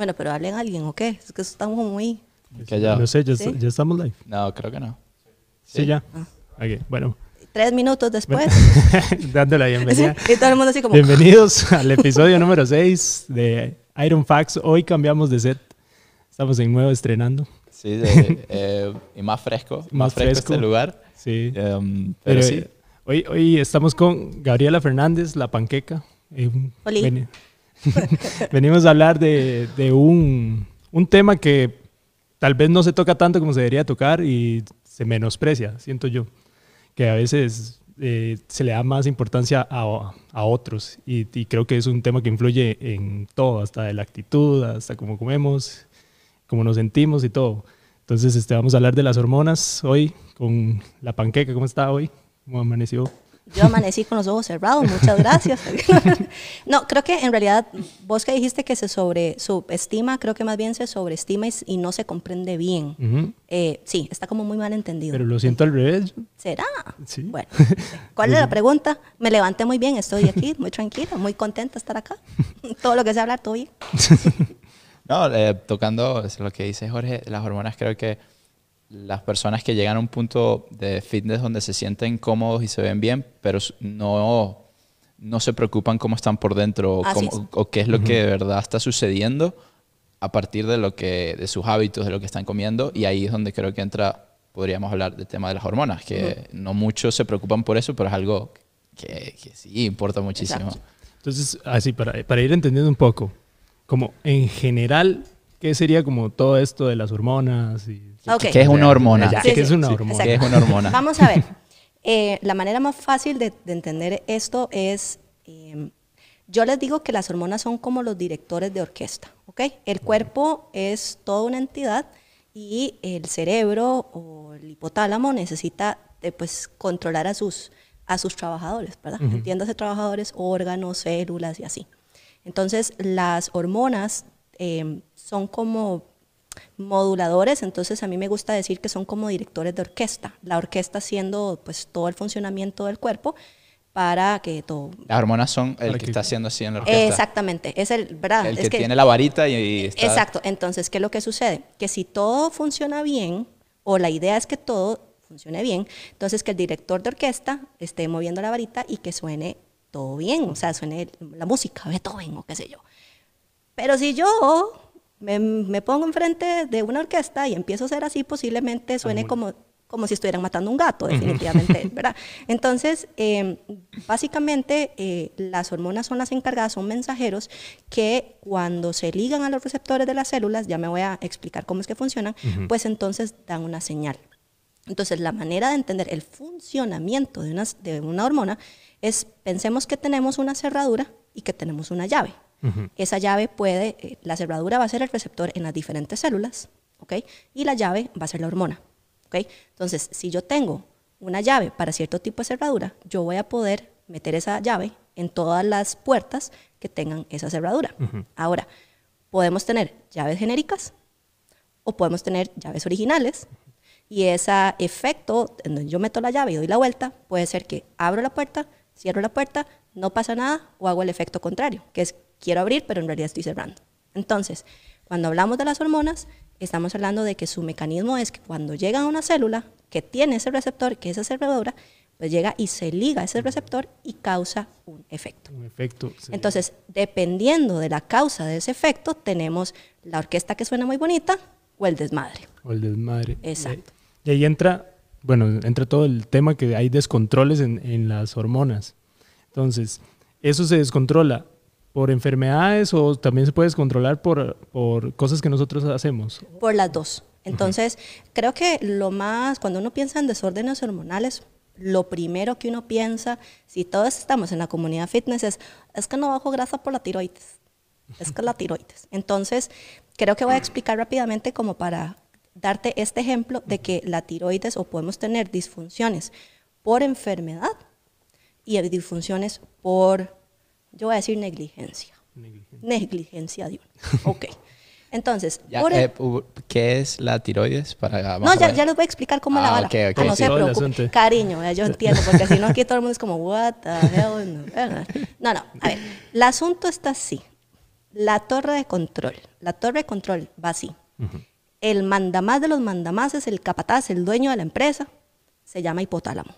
Bueno, pero hablen a alguien, ¿o qué? Es que estamos muy... Callado. No sé, ya, Sí. ya estamos live. No, creo que no. Sí, ya. Ah. Ok, bueno. Tres minutos después. Dando la bienvenida. y todo el mundo así como... Bienvenidos al episodio número 6 de Iron Facts. Hoy cambiamos de set. Estamos en nuevo estrenando. Sí, de- eh, y más fresco. Más, Más fresco, fresco. este lugar. Sí. Em, Pero pero sí. eh, hoy, hoy estamos con Gabriela Fernández, la panqueca. Eh, Oli. Venimos a hablar de, de un, un tema que tal vez no se toca tanto como se debería tocar y se menosprecia, siento yo. Que a veces eh, se le da más importancia a, a otros y, y creo que es un tema que influye en todo, hasta de la actitud, hasta cómo comemos, cómo nos sentimos y todo. Entonces este, vamos a hablar de las hormonas hoy con la panqueca. ¿Cómo está hoy? ¿Cómo amaneció? Yo amanecí con los ojos cerrados, muchas gracias. no, creo que en realidad vos que dijiste que se sobre subestima, creo que más bien se sobreestima y, y no se comprende bien. Eh, sí, está como muy mal entendido. Pero lo siento al revés. ¿Será? Sí. Bueno, ¿cuál es la pregunta? Me levanté muy bien, estoy aquí, muy tranquila, muy contenta de estar acá. Todo lo que sé hablar, todo bien. No, eh, tocando lo que dice Jorge, las hormonas creo que las personas que llegan a un punto de fitness donde se sienten cómodos y se ven bien, pero no, no se preocupan cómo están por dentro cómo- es. o qué es lo que de verdad está sucediendo a partir de lo que de sus hábitos, de lo que están comiendo y ahí es donde creo que entra podríamos hablar del tema de las hormonas, que no muchos se preocupan por eso, pero es algo que, que sí importa muchísimo. Exacto. Entonces, así, para, para ir entendiendo un poco, como en general, ¿qué sería como todo esto de las hormonas? Y, Ok. ¿Qué es una hormona? Ya, Sí, ¿qué es una sí, hormona? ¿Qué es una hormona? Vamos a ver. Eh, la manera más fácil de, de entender esto es, eh, yo les digo que las hormonas son como los directores de orquesta, ¿ok? El cuerpo es toda una entidad y el cerebro o el hipotálamo necesita eh, pues, controlar a sus, a sus trabajadores, ¿verdad? Entiéndase trabajadores, órganos, células y así. Entonces, las hormonas eh, son como moduladores, entonces a mí me gusta decir que son como directores de orquesta, la orquesta haciendo pues todo el funcionamiento del cuerpo para que todo... Las hormonas son el que que- está haciendo así en la orquesta. Exactamente, es el, ¿verdad? El Es que, tiene la varita y, y está... Exacto, entonces, ¿qué es lo que sucede? Que si todo funciona bien, o la idea es que todo funcione bien, entonces que el director de orquesta esté moviendo la varita y que suene todo bien, o sea, suene la música, Beethoven o qué sé yo. Pero si yo me, me pongo enfrente de una orquesta y empiezo a hacer así, posiblemente suene como, como si estuvieran matando un gato, definitivamente, ¿verdad? Entonces, eh, básicamente, eh, las hormonas son las encargadas, son mensajeros que cuando se ligan a los receptores de las células, ya me voy a explicar cómo es que funcionan, pues entonces dan una señal. Entonces, la manera de entender el funcionamiento de una, de una hormona es, pensemos que tenemos una cerradura y que tenemos una llave. Esa llave puede, eh, la cerradura va a ser el receptor en las diferentes células, ¿ok? Y la llave va a ser la hormona, ¿ok? Entonces, si yo tengo una llave para cierto tipo de cerradura, yo voy a poder meter esa llave en todas las puertas que tengan esa cerradura. Ahora, podemos tener llaves genéricas o podemos tener llaves originales y ese efecto, en donde yo meto la llave y doy la vuelta, puede ser que abro la puerta, cierro la puerta, no pasa nada o hago el efecto contrario, que es quiero abrir pero en realidad estoy cerrando. Entonces, cuando hablamos de las hormonas, estamos hablando de que su mecanismo es que cuando llega a una célula que tiene ese receptor, que es esa cerradura, pues llega y se liga a ese receptor y causa un efecto. Un efecto. sí. Entonces, dependiendo de la causa de ese efecto, tenemos la orquesta que suena muy bonita o el desmadre. O el desmadre. Exacto. Y ahí entra, bueno, entra todo el tema que hay descontroles en, en las hormonas. Entonces, ¿eso se descontrola por enfermedades o también se puede descontrolar por, por cosas que nosotros hacemos? Por las dos. Entonces, creo que lo más, cuando uno piensa en desórdenes hormonales, lo primero que uno piensa, si todos estamos en la comunidad fitness, es, es que no bajo grasa por la tiroides. Es que la tiroides. Entonces, creo que voy a explicar rápidamente como para darte este ejemplo de que la tiroides o podemos tener disfunciones por enfermedad y disfunciones por, yo voy a decir negligencia. Negligencia de uno. Ok. Entonces, Ya, por eh, ¿Qué es la tiroides? Para, no, ya, ya les voy a explicar cómo Ah, la vara. ok, ok. Ah, no Sí, se. Cariño, eh, yo entiendo, porque si no aquí todo el mundo es como, what the hell. No, no, no. a ver, el asunto está así. La torre de control. La torre de control va así. El mandamás de los mandamases, el capataz, el dueño de la empresa, se llama hipotálamo.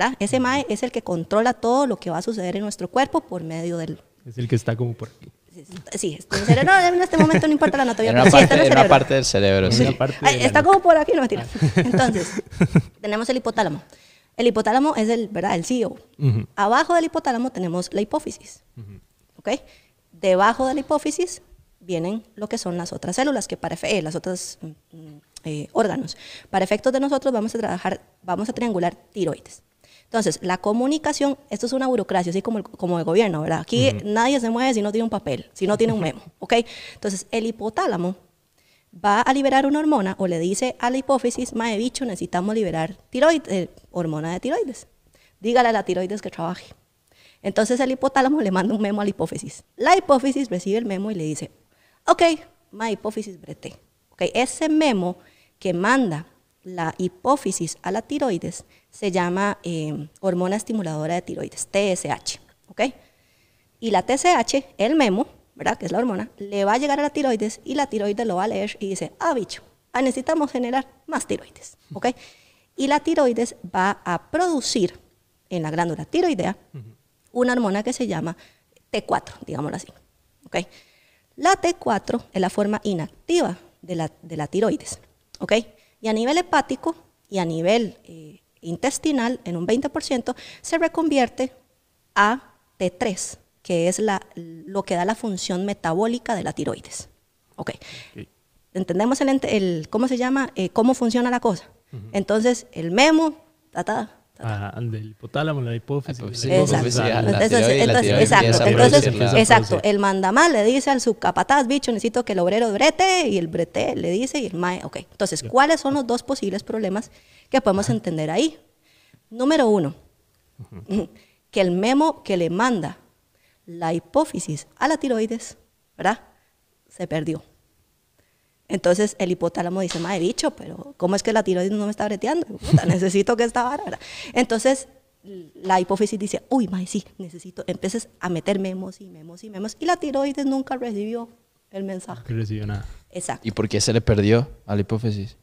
¿Verdad? Ese MAE es el que controla todo lo que va a suceder en nuestro cuerpo por medio del... Es el que está como por aquí. Sí, en cerebro, no, en este momento no importa la anatomía. En una, pero sí, está parte, en el en una parte del cerebro, sí. Una parte de Ay, la está como por aquí, no mentira. Entonces, tenemos el hipotálamo. El hipotálamo es el, ¿verdad? el CEO. Abajo del hipotálamo tenemos la hipófisis. ¿Ok? Debajo de la hipófisis vienen lo que son las otras células, que para eh, las otras mm, mm, eh, órganos. Para efectos de nosotros vamos a trabajar, vamos a triangular tiroides. Entonces, la comunicación, esto es una burocracia, así como el, como el gobierno, ¿verdad? Aquí nadie se mueve si no tiene un papel, si no tiene un memo, ¿ok? Entonces, el hipotálamo va a liberar una hormona o le dice a la hipófisis, mae bicho, necesitamos liberar tiroides, eh, hormona de tiroides. Dígale a la tiroides que trabaje. Entonces el hipotálamo le manda un memo a la hipófisis. La hipófisis recibe el memo y le dice, ok, ma hipófisis brete. Ok, ese memo que manda la hipófisis a la tiroides se llama eh, hormona estimuladora de tiroides, TSH. Ok, y la TSH, el memo, ¿verdad? Que es la hormona, le va a llegar a la tiroides y la tiroides lo va a leer y dice, ah, bicho, ah, necesitamos generar más tiroides, ¿ok? Y la tiroides va a producir en la glándula tiroidea una hormona que se llama T4, digámoslo así, ¿ok? La T4 es la forma inactiva de la, de la tiroides, ¿ok? Y a nivel hepático y a nivel eh, intestinal, en un 20%, se reconvierte a T3, que es la, lo que da la función metabólica de la tiroides. ¿Ok? ¿Entendemos el, cómo se llama, eh, cómo funciona la cosa? Entonces, el memo, ta, ta, Ah, del hipotálamo, la hipófisis. Entonces, exacto. El mandamás le dice al subcapataz, bicho, necesito que el obrero brete, y el brete le dice, y el mae, ok. Entonces, ¿cuáles son los dos posibles problemas que podemos entender ahí? Número uno, que el memo que le manda la hipófisis a la tiroides, ¿verdad? Se perdió. Entonces el hipotálamo dice, madre bicho, pero ¿cómo es que la tiroides no me está breteando? Puta, necesito que esta vara. Entonces la hipófisis dice, uy, madre, sí, necesito. Empiezas a meter memos y memos y memos. Y la tiroides nunca recibió el mensaje. que recibió nada. Exacto, ¿Y por qué se le perdió a la hipófisis?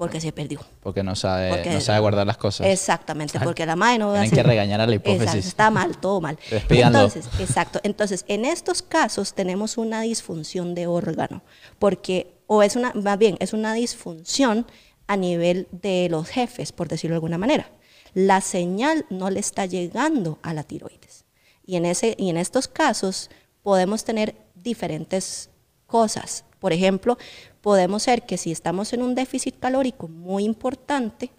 porque se perdió. Porque no sabe, Porque- no sabe guardar las cosas. Exactamente, porque la madre no va a Tienen que regañar a la hipófisis. Exacto, está mal, todo mal. Entonces, exacto. Entonces, en estos casos tenemos una disfunción de órgano, porque, o es una, más bien, es una disfunción a nivel de los jefes, por decirlo de alguna manera. La señal no le está llegando a la tiroides. Y en, ese, y en estos casos podemos tener diferentes cosas. Por ejemplo, podemos ser que si estamos en un déficit calórico muy importante,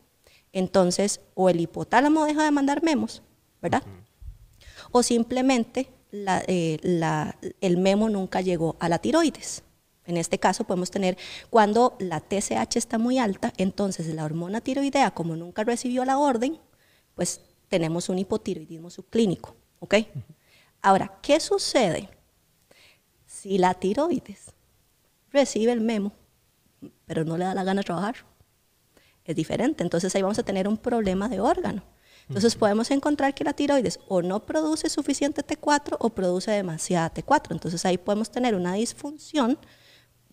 entonces o el hipotálamo deja de mandar memos, ¿verdad? O simplemente la- eh, la- el memo nunca llegó a la tiroides. En este caso podemos tener cuando la TSH está muy alta, entonces la hormona tiroidea, como nunca recibió la orden, pues tenemos un hipotiroidismo subclínico, ¿ok? Ahora, ¿qué sucede si la tiroides recibe el memo, pero no le da la gana de trabajar? Es diferente, entonces ahí vamos a tener un problema de órgano. Entonces podemos encontrar que la tiroides o no produce suficiente T4 o produce demasiada T4. Entonces ahí podemos tener una disfunción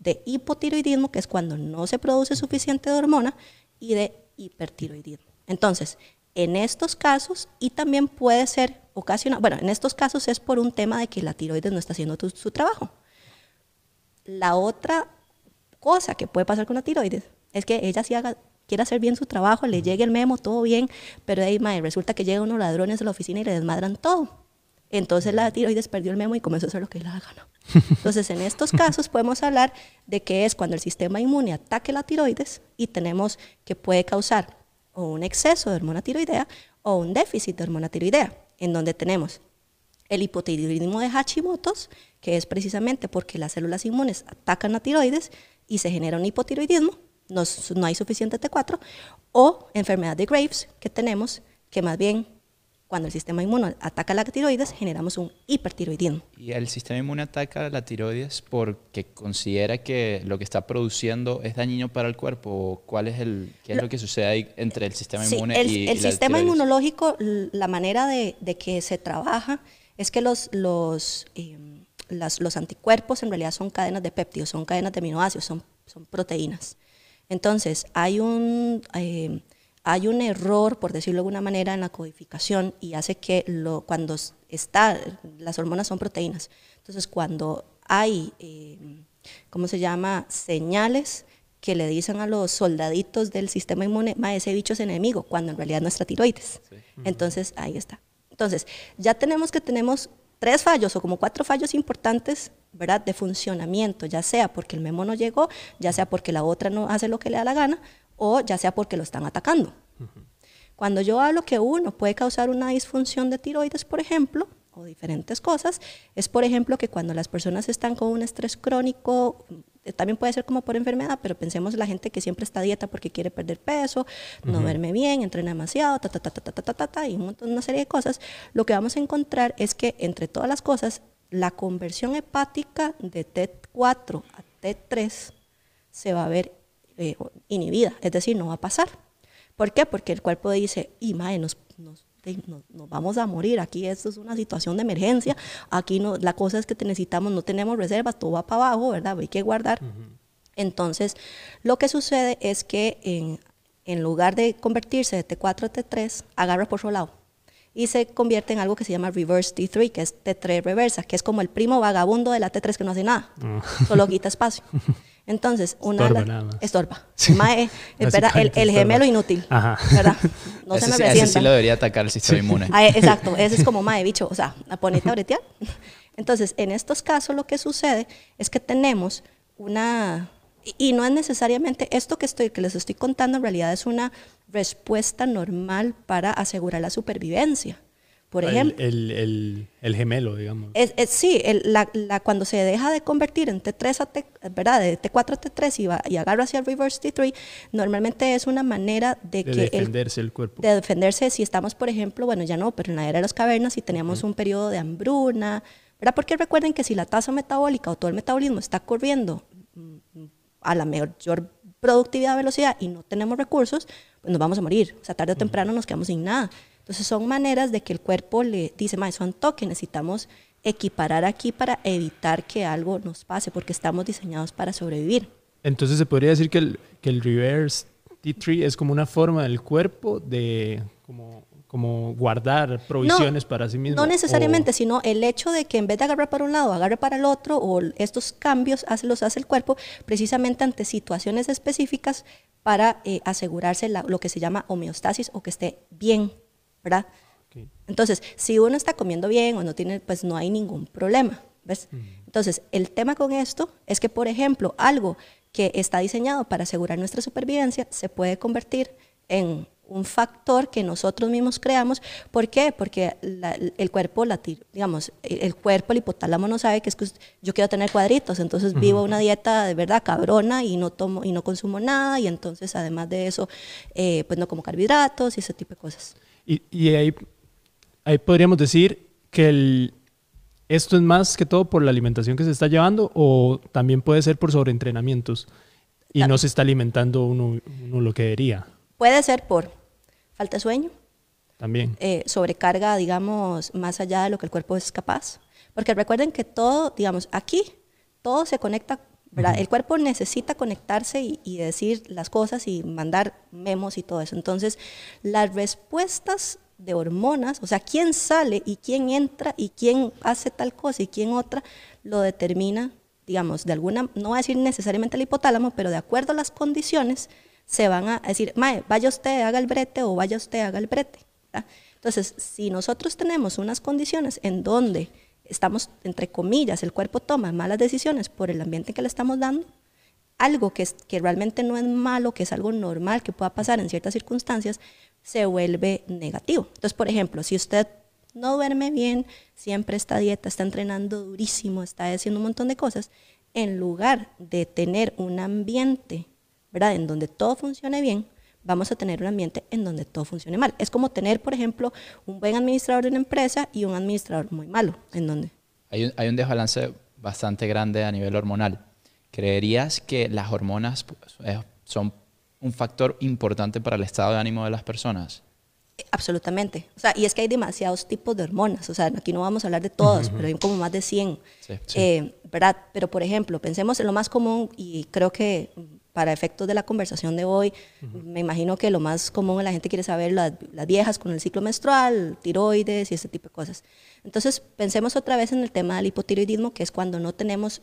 de hipotiroidismo, que es cuando no se produce suficiente hormona, y de hipertiroidismo. Entonces, en estos casos, y también puede ser ocasionado, bueno, en estos casos es por un tema de que la tiroides no está haciendo tu- su trabajo. La otra cosa que puede pasar con la tiroides es que ella sí haga, quiere hacer bien su trabajo, le llegue el memo, todo bien, pero ahí mae, resulta que llegan unos ladrones a la oficina y le desmadran todo. Entonces la tiroides perdió el memo y comenzó a hacer lo que le da gana. Entonces, en estos casos podemos hablar de que es cuando el sistema inmune ataque la tiroides y tenemos que puede causar o un exceso de hormona tiroidea o un déficit de hormona tiroidea, en donde tenemos el hipotiroidismo de Hashimoto's, que es precisamente porque las células inmunes atacan la tiroides y se genera un hipotiroidismo, no, no hay suficiente T4, o enfermedad de Graves, que tenemos que más bien cuando el sistema inmune ataca la tiroides, generamos un hipertiroidismo. Y el sistema inmune ataca la tiroides porque considera que lo que está produciendo es dañino para el cuerpo. ¿O ¿Cuál es el, qué es Lo- que sucede ahí entre el sistema Sí, inmune el, y, el y la sistema tiroides? inmunológico, la manera de, de que se trabaja es que los, los, eh, las- los anticuerpos en realidad son cadenas de péptidos, son cadenas de aminoácidos, son, son proteínas. Entonces, hay un, eh, hay un error, por decirlo de alguna manera, en la codificación y hace que lo, cuando está, las hormonas son proteínas. Entonces, cuando hay, eh, ¿cómo se llama?, señales que le dicen a los soldaditos del sistema inmune, ma, ese bicho es enemigo, cuando en realidad es nuestra tiroides. Entonces, ahí está. Entonces, ya tenemos que tenemos tres fallos o como cuatro fallos importantes, ¿verdad? De funcionamiento, ya sea porque el memo no llegó, ya sea porque la otra no hace lo que le da la gana, o ya sea porque lo están atacando. Cuando yo hablo que uno puede causar una disfunción de tiroides, por ejemplo, o diferentes cosas, es por ejemplo que cuando las personas están con un estrés crónico, eh, también puede ser como por enfermedad, pero pensemos en la gente que siempre está a dieta porque quiere perder peso, no duerme bien, entrena demasiado, ta, ta, ta, ta, ta, ta, ta, ta, y un montón, una serie de cosas, lo que vamos a encontrar es que entre todas las cosas, la conversión hepática de T4 a T3 se va a ver eh, inhibida, es decir, no va a pasar. ¿Por qué? Porque el cuerpo dice, y mae, nos, nos, nos- nos vamos a morir, aquí esto es una situación de emergencia, aquí no, la cosa es que te necesitamos, no tenemos reservas, todo va para abajo, ¿verdad? Hay que guardar. Entonces, lo que sucede es que en, en lugar de convertirse de T4 a T3, agarra por otro lado y se convierte en algo que se llama reverse T3, que es T3 reversa, que es como el primo vagabundo de la T3 que no hace nada, solo quita espacio. Entonces, una Estorba nada más. estorba. Mae, espera, el, el estorba. gemelo inútil. Ajá. ¿Verdad? No ese, se me sí, ese resientan. sí lo debería atacar el sistema inmune. Ah, eh, exacto, ese es como mae bicho, o sea, ponete a bretear. Entonces, en estos casos lo que sucede es que tenemos una y- y no es necesariamente esto que estoy que les estoy contando en realidad es una respuesta normal para asegurar la supervivencia. Por El- ejemplo, El, el- el gemelo, digamos. es, es- sí, el- la, la- cuando se deja de convertir en T3 a T, ¿verdad? De T4 a T3 y, va, y agarra hacia el reverse T3, normalmente es una manera de, de que el defenderse el cuerpo. de defenderse si estamos, por ejemplo, bueno, ya no, pero en la era de las cavernas y teníamos un periodo de hambruna, ¿verdad? Porque recuerden que si la tasa metabólica o todo el metabolismo está corriendo mm, a la mayor productividad, velocidad y no tenemos recursos, pues nos vamos a morir. O sea, tarde o temprano nos quedamos sin nada. Entonces son maneras de que el cuerpo le dice, ma, son toques, necesitamos equiparar aquí para evitar que algo nos pase, porque estamos diseñados para sobrevivir. Entonces se podría decir que el, que el reverse T3 es como una forma del cuerpo de como, como guardar provisiones para sí mismo. No necesariamente, o- sino el hecho de que en vez de agarrar para un lado, agarre para el otro, o estos cambios hace, los hace el cuerpo precisamente ante situaciones específicas para eh, asegurarse la- lo que se llama homeostasis o que esté bien, ¿verdad? Ok. Entonces, si uno está comiendo bien o no tiene, pues no hay ningún problema, ¿ves? Entonces, el tema con esto es que, por ejemplo, algo que está diseñado para asegurar nuestra supervivencia se puede convertir en un factor que nosotros mismos creamos. ¿Por qué? Porque la- el cuerpo, la, digamos, el cuerpo, el hipotálamo no sabe que es que yo quiero tener cuadritos, entonces vivo una dieta de verdad cabrona y no tomo y no consumo nada y entonces además de eso, eh, pues no como carbohidratos y ese tipo de cosas. Y, y ahí, ahí podríamos decir que el, esto es más que todo por la alimentación que se está llevando o también puede ser por sobreentrenamientos y no se está alimentando uno, uno lo que debería Puede ser por falta de sueño, también. eh, sobrecarga, digamos, más allá de lo que el cuerpo es capaz. Porque recuerden que todo, digamos, aquí, todo se conecta, ¿verdad? El cuerpo necesita conectarse y, y decir las cosas y mandar memos y todo eso. Entonces, las respuestas de hormonas, o sea, quién sale y quién entra y quién hace tal cosa y quién otra, lo determina, digamos, de alguna, no voy a decir necesariamente el hipotálamo, pero de acuerdo a las condiciones, se van a decir, Mae, vaya usted, haga el brete o vaya usted, haga el brete. ¿verdad? Entonces, si nosotros tenemos unas condiciones en donde estamos, entre comillas, el cuerpo toma malas decisiones por el ambiente que le estamos dando, algo que, es, que realmente no es malo, que es algo normal, que pueda pasar en ciertas circunstancias, se vuelve negativo. Entonces, por ejemplo, si usted no duerme bien, siempre está dieta, está entrenando durísimo, está haciendo un montón de cosas, en lugar de tener un ambiente, ¿verdad?, en donde todo funcione bien, vamos a tener un ambiente en donde todo funcione mal. Es como tener, por ejemplo, un buen administrador de una empresa y un administrador muy malo, en donde Hay un, hay un desbalance bastante grande a nivel hormonal. ¿Creerías que las hormonas pues, eh, son un factor importante para el estado de ánimo de las personas? Absolutamente. O sea, y es que hay demasiados tipos de hormonas. O sea, aquí no vamos a hablar de todas, pero hay como más de 100. Sí. Eh, ¿Verdad? Pero, por ejemplo, pensemos en lo más común y creo que para efectos de la conversación de hoy, me imagino que lo más común la gente quiere saber las, las viejas con el ciclo menstrual, tiroides y ese tipo de cosas. Entonces, pensemos otra vez en el tema del hipotiroidismo, que es cuando no tenemos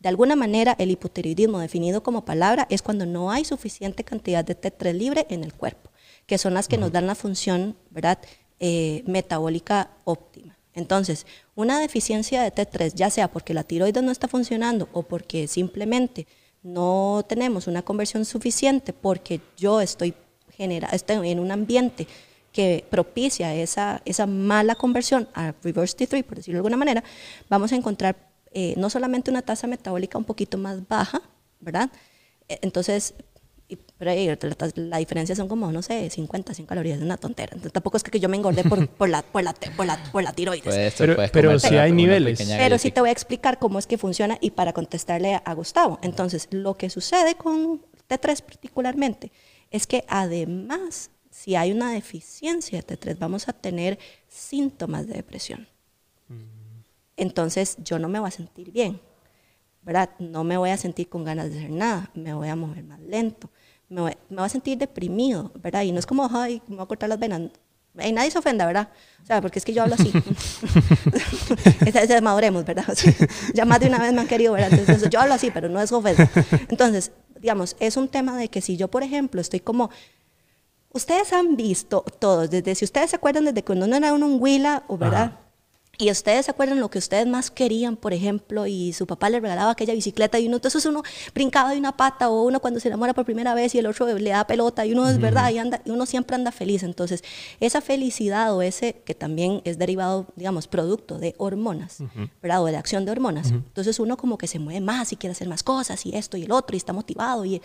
de alguna manera, el hipotiroidismo definido como palabra es cuando no hay suficiente cantidad de T3 libre en el cuerpo, que son las que nos dan la función ¿verdad? Eh, metabólica óptima. Entonces, una deficiencia de T3, ya sea porque la tiroides no está funcionando o porque simplemente no tenemos una conversión suficiente porque yo estoy, genera, estoy en un ambiente que propicia esa, esa mala conversión a reverse T3, por decirlo de alguna manera, vamos a encontrar eh, no solamente una tasa metabólica un poquito más baja, ¿verdad? E, entonces, la, diferencia son como, no sé, 50, 100 calorías, es una tontera. Entonces, tampoco es que yo me engordé por, por, la, por, la, por, la, por la tiroides. pero pero si hay niveles. Pero sí te voy a explicar cómo es que funciona y para contestarle a, Gustavo. Entonces, lo que sucede con T3 particularmente es que además, si hay una deficiencia de T3, vamos a tener síntomas de depresión entonces yo no me voy a sentir bien, ¿verdad? No me voy a sentir con ganas de hacer nada, me voy a mover más lento, me voy, a sentir deprimido, ¿verdad? Y no es como, ay, me voy a cortar las venas. Y nadie se ofenda, ¿verdad? O sea, porque es que yo hablo así. Entonces, maduremos, ¿verdad? ya más de una vez me han querido, ¿verdad? Entonces, yo hablo así, pero no es ofensa. Entonces, digamos, es un tema de que si yo, por ejemplo, estoy como Ustedes han visto todos, desde si ustedes se acuerdan desde cuando uno era un huila, ¿verdad? Y ustedes se acuerdan lo que ustedes más querían, por ejemplo, y su papá le regalaba aquella bicicleta y uno, entonces uno brincaba de una pata o uno cuando se enamora por primera vez y el otro le da pelota y uno es verdad y, anda, y uno siempre anda feliz. Entonces, esa felicidad o ese que también es derivado, digamos, producto de hormonas, ¿verdad? O de acción de hormonas. Entonces uno como que se mueve más y quiere hacer más cosas y esto y el otro y está motivado y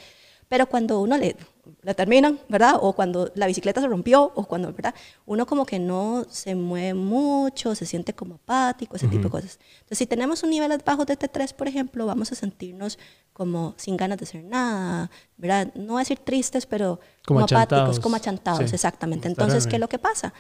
pero cuando uno le, la terminan, ¿verdad? O cuando la bicicleta se rompió, o cuando, ¿verdad? Uno como que no se mueve mucho, se siente como apático, ese tipo de cosas. Entonces, si tenemos un nivel bajo de T3, por ejemplo, vamos a sentirnos como sin ganas de hacer nada, ¿verdad? No voy a decir tristes, pero como, apáticos, como achantados, exactamente. Entonces, ¿qué es lo que pasa?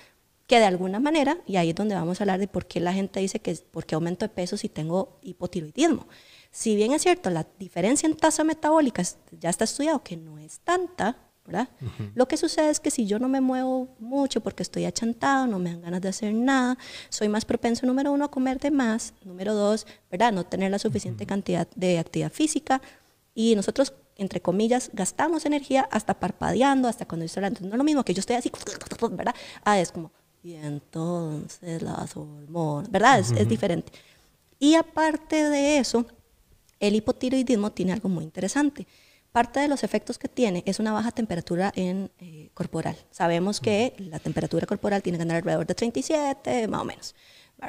Que de alguna manera, y ahí es donde vamos a hablar de por qué la gente dice que por qué aumento de peso si tengo hipotiroidismo. Si bien es cierto, la diferencia en tasa metabólica ya está estudiado que no es tanta, ¿verdad? Lo que sucede es que si yo no me muevo mucho porque estoy achantado, no me dan ganas de hacer nada, soy más propenso, número uno, a comer de más, número dos, ¿verdad? No tener la suficiente cantidad de actividad física y nosotros, entre comillas, gastamos energía hasta parpadeando, hasta cuando estoy hablando. No es lo mismo que yo estoy así, ¿verdad? Ah, es como, y entonces las hormonas, ¿verdad? es diferente. Y aparte de eso, el hipotiroidismo tiene algo muy interesante. Parte de los efectos que tiene es una baja temperatura en, eh, corporal. Sabemos que la temperatura corporal tiene que andar alrededor de 37, más o menos.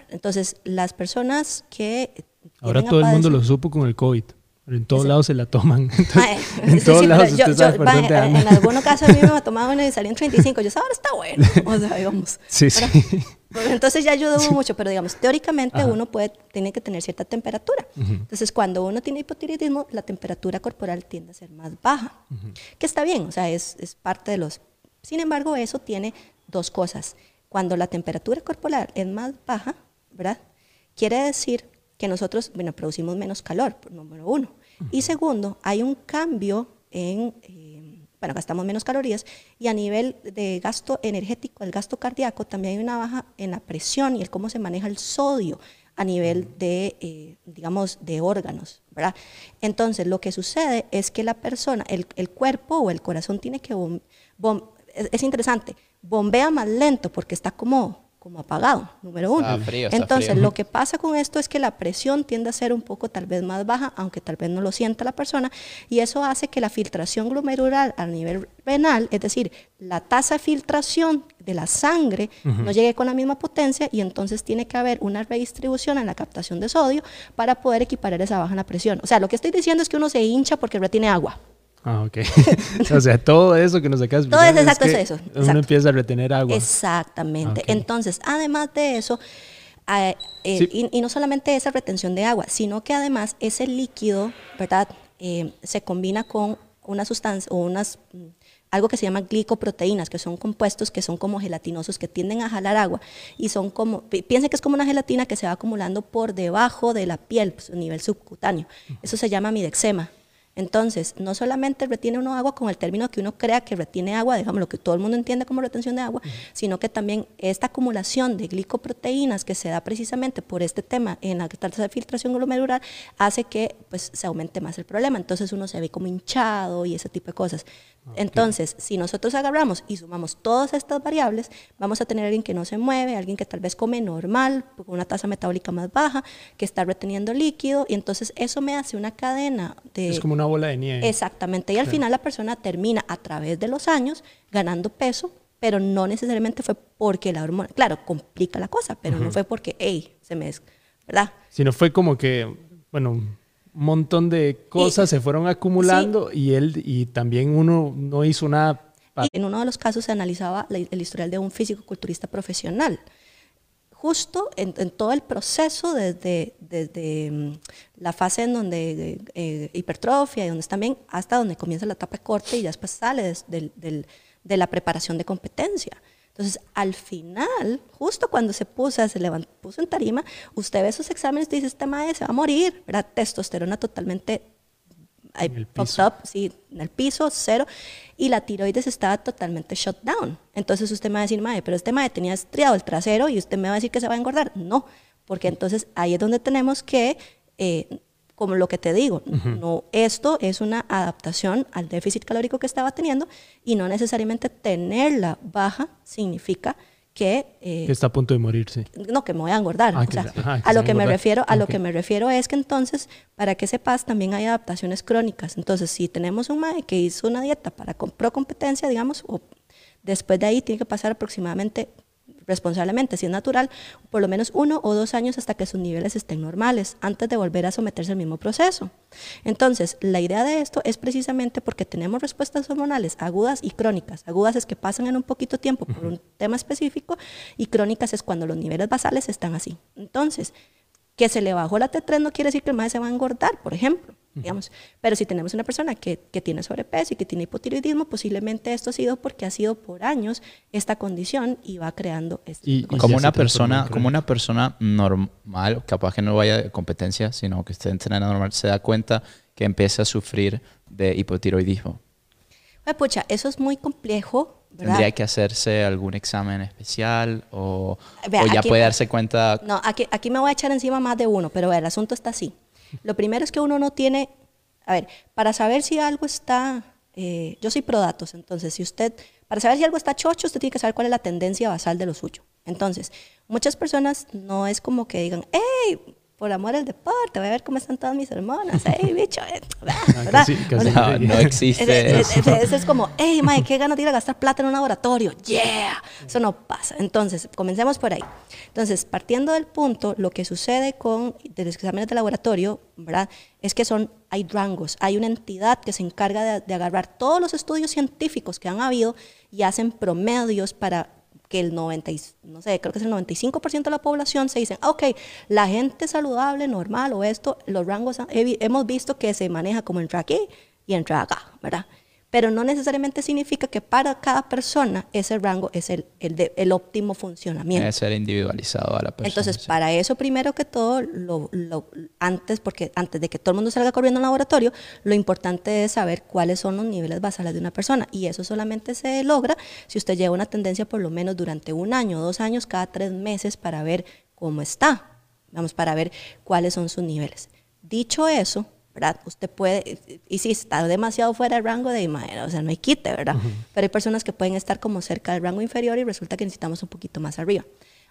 Entonces, las personas que... Ahora todo el mundo lo supo con el COVID. En todos lados se la toman. en todos lados yo, yo, En algunos casos a mí me tomado una y salí en 35. Yo, ahora está bueno. O sea, digamos. Sí, sí. Entonces ya ayudó mucho, pero digamos, teóricamente uno puede, tiene que tener cierta temperatura. Entonces, cuando uno tiene hipotiroidismo, la temperatura corporal tiende a ser más baja, que está bien, o sea, es, es parte de los... Sin embargo, eso tiene dos cosas. Cuando la temperatura corporal es más baja, ¿verdad? Quiere decir que nosotros, bueno, producimos menos calor, número uno. Y segundo, hay un cambio en, eh, bueno, gastamos menos calorías y a nivel de gasto energético, el gasto cardíaco, también hay una baja en la presión y el cómo se maneja el sodio a nivel de, eh, digamos, de órganos, ¿verdad? Entonces, lo que sucede es que la persona, el, el cuerpo o el corazón tiene que, es interesante, bombea más lento porque está como como apagado, número uno. Entonces, lo que pasa con esto es que la presión tiende a ser un poco tal vez más baja, aunque tal vez no lo sienta la persona, y eso hace que la filtración glomerular a nivel renal, es decir, la tasa de filtración de la sangre no llegue con la misma potencia y entonces tiene que haber una redistribución en la captación de sodio para poder equiparar esa baja en la presión. O sea, lo que estoy diciendo es que uno se hincha porque retiene agua. Ah, ok. o sea, todo eso que nos acabas de Todo es exacto, es, eso. Uno empieza a retener agua. Exactamente. Entonces, además de eso, eh, y, no solamente esa retención de agua, sino que además ese líquido, ¿verdad? Eh, se combina con una sustancia o unas mm, algo que se llama glicoproteínas, que son compuestos que son como gelatinosos, que tienden a jalar agua y son como, piensen que es como una gelatina que se va acumulando por debajo de la piel, pues, a nivel subcutáneo. Eso se llama midexema. Entonces, no solamente retiene uno agua con el término que uno crea que retiene agua, digamos lo que todo el mundo entiende como retención de agua, sino que también esta acumulación de glicoproteínas que se da precisamente por este tema en la tasa de filtración glomerular hace que pues, se aumente más el problema. Entonces uno se ve como hinchado y ese tipo de cosas. Entonces, si nosotros agarramos y sumamos todas estas variables, vamos a tener alguien que no se mueve, alguien que tal vez come normal, con una tasa metabólica más baja, que está reteniendo líquido, y entonces eso me hace una cadena de... Es como una bola de nieve. Exactamente, y al final la persona termina a través de los años ganando peso, pero no necesariamente fue porque la hormona, claro, complica la cosa, pero no fue porque, hey, se me... ¿verdad? Sino fue como que, bueno, montón de cosas se fueron acumulando y él y también uno no hizo nada. En uno de los casos se analizaba el historial de un físico-culturista profesional. Justo en, todo el proceso, desde, desde mm, la fase en donde eh, hipertrofia y donde está bien, hasta donde comienza la etapa de corte y después sale de la preparación de competencia. Entonces, al final, justo cuando se puso, se levantó, puso en tarima, usted ve esos exámenes y dice, este madre se va a morir, ¿verdad? Testosterona totalmente en el piso. Up, sí, en el piso, cero, y la tiroides estaba totalmente shut down. Entonces usted me va a decir, madre, pero este madre tenía estriado el trasero y usted me va a decir que se va a engordar. No, porque entonces ahí es donde tenemos que eh, como lo que te digo, no, esto es una adaptación al déficit calórico que estaba teniendo y no necesariamente tenerla baja significa que, eh, que está a punto de morirse. No, que me voy a engordar. Ah, a lo que me refiero, a lo que me refiero es que entonces, para que sepas, también hay adaptaciones crónicas. Entonces, si tenemos un mae que hizo una dieta para pro competencia, digamos, o después de ahí tiene que pasar aproximadamente responsablemente, si es natural, por lo menos uno o dos años hasta que sus niveles estén normales, antes de volver a someterse al mismo proceso. Entonces, la idea de esto es precisamente porque tenemos respuestas hormonales agudas y crónicas. Agudas es que pasan en un poquito tiempo por un tema específico y crónicas es cuando los niveles basales están así. Entonces, que se le bajó la T3 no quiere decir que el más se va a engordar, por ejemplo digamos. Pero si tenemos una persona que, que, tiene sobrepeso y que tiene hipotiroidismo, posiblemente esto ha sido porque ha sido por años esta condición y va creando esto. Y, como una persona, como una persona normal, capaz que no vaya de competencia, sino que esté entrenando normal, se da cuenta que empieza a sufrir de hipotiroidismo. Pues, pucha, eso es muy complejo. ¿verdad? ¿Tendría que hacerse algún examen especial o, o ya puede darse cuenta? No, aquí, aquí me voy a echar encima más de uno, pero el asunto está así. Lo primero es que uno no tiene, a ver, para saber si algo está, eh, yo soy pro datos, entonces si usted, para saber si algo está chocho, usted tiene que saber cuál es la tendencia basal de lo suyo. Entonces, muchas personas no es como que digan, hey, por amor al deporte, voy a ver cómo están todas mis hermanas, hey, bicho, eh, ¿verdad? no, no, existe eso. Es como, hey, mae, qué ganas de ir a gastar plata en un laboratorio, yeah, eso no pasa. Entonces, comencemos por ahí. Entonces, partiendo del punto, lo que sucede con los exámenes de laboratorio, ¿verdad? Es que son, hay rangos, hay una entidad que se encarga de, de agarrar todos los estudios científicos que han habido y hacen promedios para que el 90, no sé, creo que es el 95% de la población se dicen, ok, la gente saludable, normal o esto, los rangos hemos visto que se maneja como entra aquí y entra acá, ¿verdad? Pero no necesariamente significa que para cada persona ese rango es el, el, el óptimo funcionamiento. Debe ser individualizado a la persona. Entonces, para eso, primero que todo, lo, antes, porque antes de que todo el mundo salga corriendo al laboratorio, lo importante es saber cuáles son los niveles basales de una persona. Y eso solamente se logra si usted lleva una tendencia por lo menos durante un año, dos años, cada tres meses para ver cómo está. Vamos, para ver cuáles son sus niveles. Dicho eso, ¿verdad? Usted puede, y si está demasiado fuera del rango de imagen, o sea, no hay quite, ¿verdad? Pero hay personas que pueden estar como cerca del rango inferior y resulta que necesitamos un poquito más arriba.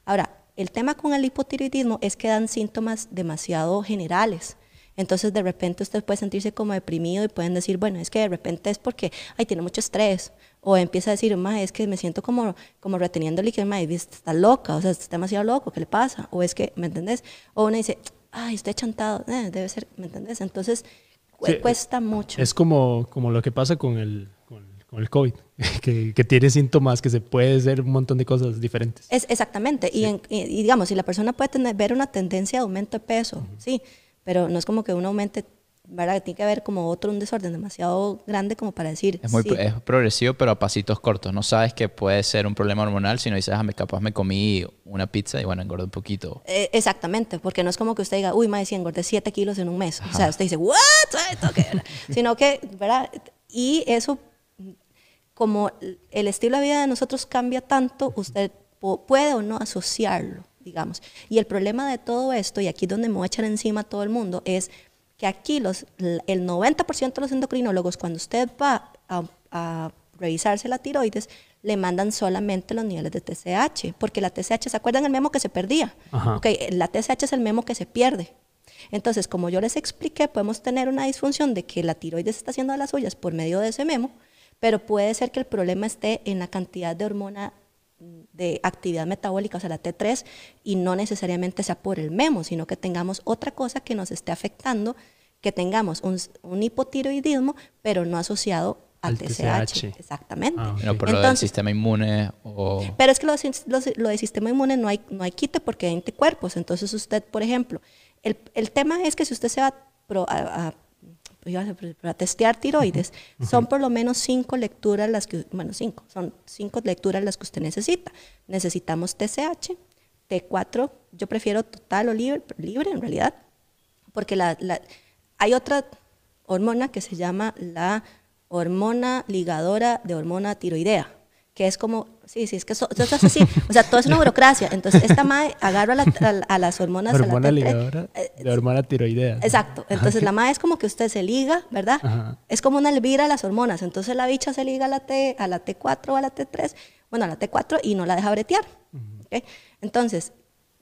Ahora, el tema con el hipotiroidismo es que dan síntomas demasiado generales. Entonces, de repente usted puede sentirse como deprimido y pueden decir, bueno, es que de repente es porque, ay, tiene mucho estrés. O empieza a decir, ma, es que me siento como, como reteniendo líquido, ma, está loca, o sea, está demasiado loco, ¿qué le pasa? O es que, ¿me entendés? O uno dice, ay, estoy chantado, eh, debe ser, ¿me entiendes? Entonces, cuesta mucho. Es como, como lo que pasa con el, con, el COVID, que, que, tiene síntomas, que se puede ser un montón de cosas diferentes. Es, exactamente, y, y, digamos, si la persona puede tener, ver una tendencia de aumento de peso, sí, pero no es como que uno aumente ¿verdad? Tiene que haber como otro, un desorden demasiado grande como para decir. Es, muy, sí. es progresivo, pero a pasitos cortos. No sabes que puede ser un problema hormonal, sino dices, ah, me- capaz me comí una pizza y bueno, engordé un poquito. Eh, exactamente, porque no es como que usted diga, uy, madre, si engordé 7 kilos en un mes. O sea, usted dice, ¿what? ¿Esto qué era?" Sino que, ¿verdad? Y eso, como el estilo de vida de nosotros cambia tanto, usted puede o no asociarlo, digamos. Y el problema de todo esto, y aquí es donde me voy a echar encima a todo el mundo, es que aquí los, el 90% de los endocrinólogos, cuando usted va a, a revisarse la tiroides, le mandan solamente los niveles de TSH, porque la TSH, ¿se acuerdan el memo que se perdía? Ajá. Ok, la TSH es el memo que se pierde. Entonces, como yo les expliqué, podemos tener una disfunción de que la tiroides está haciendo de las suyas por medio de ese memo, pero puede ser que el problema esté en la cantidad de hormona de actividad metabólica, o sea, la T3, y no necesariamente sea por el memo, sino que tengamos otra cosa que nos esté afectando, que tengamos un, un hipotiroidismo, pero no asociado al, Al TSH. TSH. Exactamente. Ah. No, por lo del sistema inmune o... pero es que lo, lo, lo de sistema inmune no hay, no hay quite porque hay anticuerpos. Entonces usted, por ejemplo, el, el tema es que si usted se va a- a- pues iba a decir, a testear tiroides, son por lo menos cinco lecturas las que, bueno, cinco, son cinco lecturas las que usted necesita. Necesitamos TSH, T4, yo prefiero total o libre, libre en realidad, porque la, la- hay otra hormona que se llama la hormona ligadora de hormona tiroidea, que es como, sí, sí, es que eso, eso es así, o sea, todo es una burocracia. Entonces, esta madre agarra a, la- a- a las hormonas. a la hormona T3, ligadora eh, de hormona tiroidea. Exacto. Entonces la madre es como que usted se liga, ¿verdad? Ajá. Es como una elvira a las hormonas. Entonces la bicha se liga a la, T, a la T4 o a la T3, bueno, a la T4 y no la deja bretear. Entonces,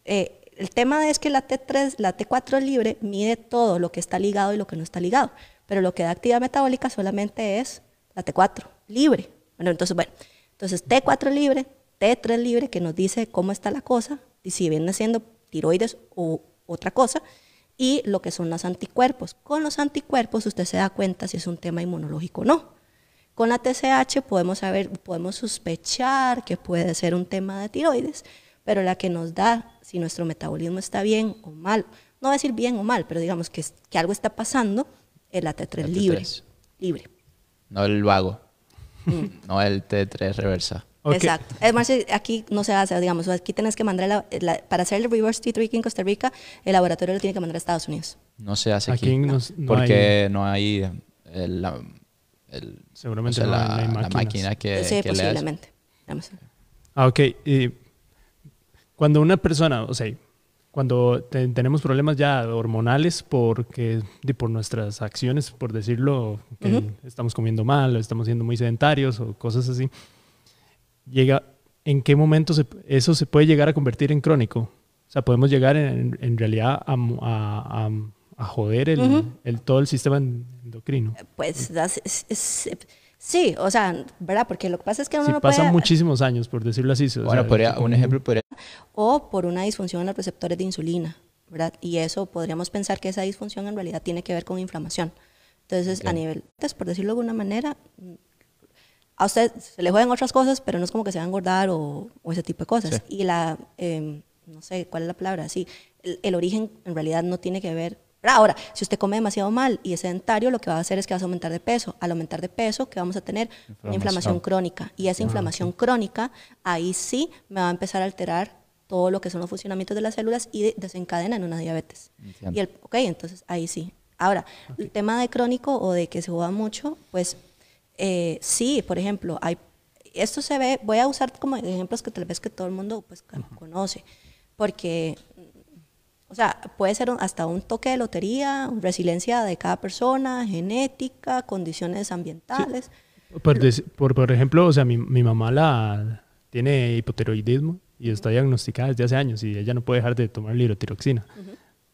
eh, el tema es que la T3, la T4 libre mide todo lo que está ligado y lo que no está ligado. Pero lo que da actividad metabólica solamente es la T4 libre. Bueno, entonces, bueno, entonces T4 libre, T3 libre, que nos dice cómo está la cosa, y si viene siendo tiroides o otra cosa, y lo que son los anticuerpos. Con los anticuerpos usted se da cuenta si es un tema inmunológico o no. Con la TSH podemos saber, podemos sospechar que puede ser un tema de tiroides, pero la que nos da si nuestro metabolismo está bien o mal, no decir bien o mal, pero digamos que, que algo está pasando, es la T3 La libre. T3. Libre. No el vago. No el T3 reversa. Ok. Exacto. Es más, aquí no se hace, digamos, aquí tienes que mandar, la- la- para hacer el reverse T3 en Costa Rica, el laboratorio lo tiene que mandar a Estados Unidos. No se hace Aquí aquí. nos- no porque no hay el, la, el- Seguramente o sea, no hay- la, máquina que, sí, que le hace. posiblemente. Ah, ok. Y cuando una persona, o sea, cuando te- tenemos problemas ya hormonales porque por nuestras acciones, por decirlo, que Ujú. estamos comiendo mal, o estamos siendo muy sedentarios o cosas así, llega, ¿en qué momento se- eso se puede llegar a convertir en crónico? O sea, podemos llegar en, en realidad a, a- a- a joder el, Ujú. el- todo el sistema endocrino. Pues das- es- es- sí, o sea, ¿verdad? Porque lo que pasa es que uno Si no pasan puede... muchísimos años, por decirlo así. o Bueno, sea, podría- un ejemplo podría o por una disfunción en los receptores de insulina, ¿verdad? Y eso podríamos pensar que esa disfunción en realidad tiene que ver con inflamación. Entonces, a Ok. nivel, pues, por decirlo de alguna manera, a usted se le juegan otras cosas, pero no es como que se va a engordar o, o ese tipo de cosas. Sí. Y la, em, no sé cuál es la palabra, sí, el, el origen en realidad no tiene que ver. Ahora, si usted come demasiado mal y es sedentario, lo que va a hacer es que vas a aumentar de peso. Al aumentar de peso, que vamos a tener? Una Inflamación. crónica. Y esa inflamación crónica, ahí sí me va a empezar a alterar todo lo que son los funcionamientos de las células y de- desencadena en una diabetes. Entiendo. Y el, ok, entonces ahí sí. Ahora, el tema de crónico o de que se joda mucho, pues eh, sí, por ejemplo, hay, esto se ve, voy a usar como ejemplos que tal vez que todo el mundo pues, conoce, porque, o sea, puede ser un- hasta un toque de lotería, resiliencia de cada persona, genética, condiciones ambientales. Por, dec- por, por ejemplo, o sea, mi, mi mamá la tiene hipotiroidismo y está diagnosticada desde hace años y ella no puede dejar de tomar lirotiroxina.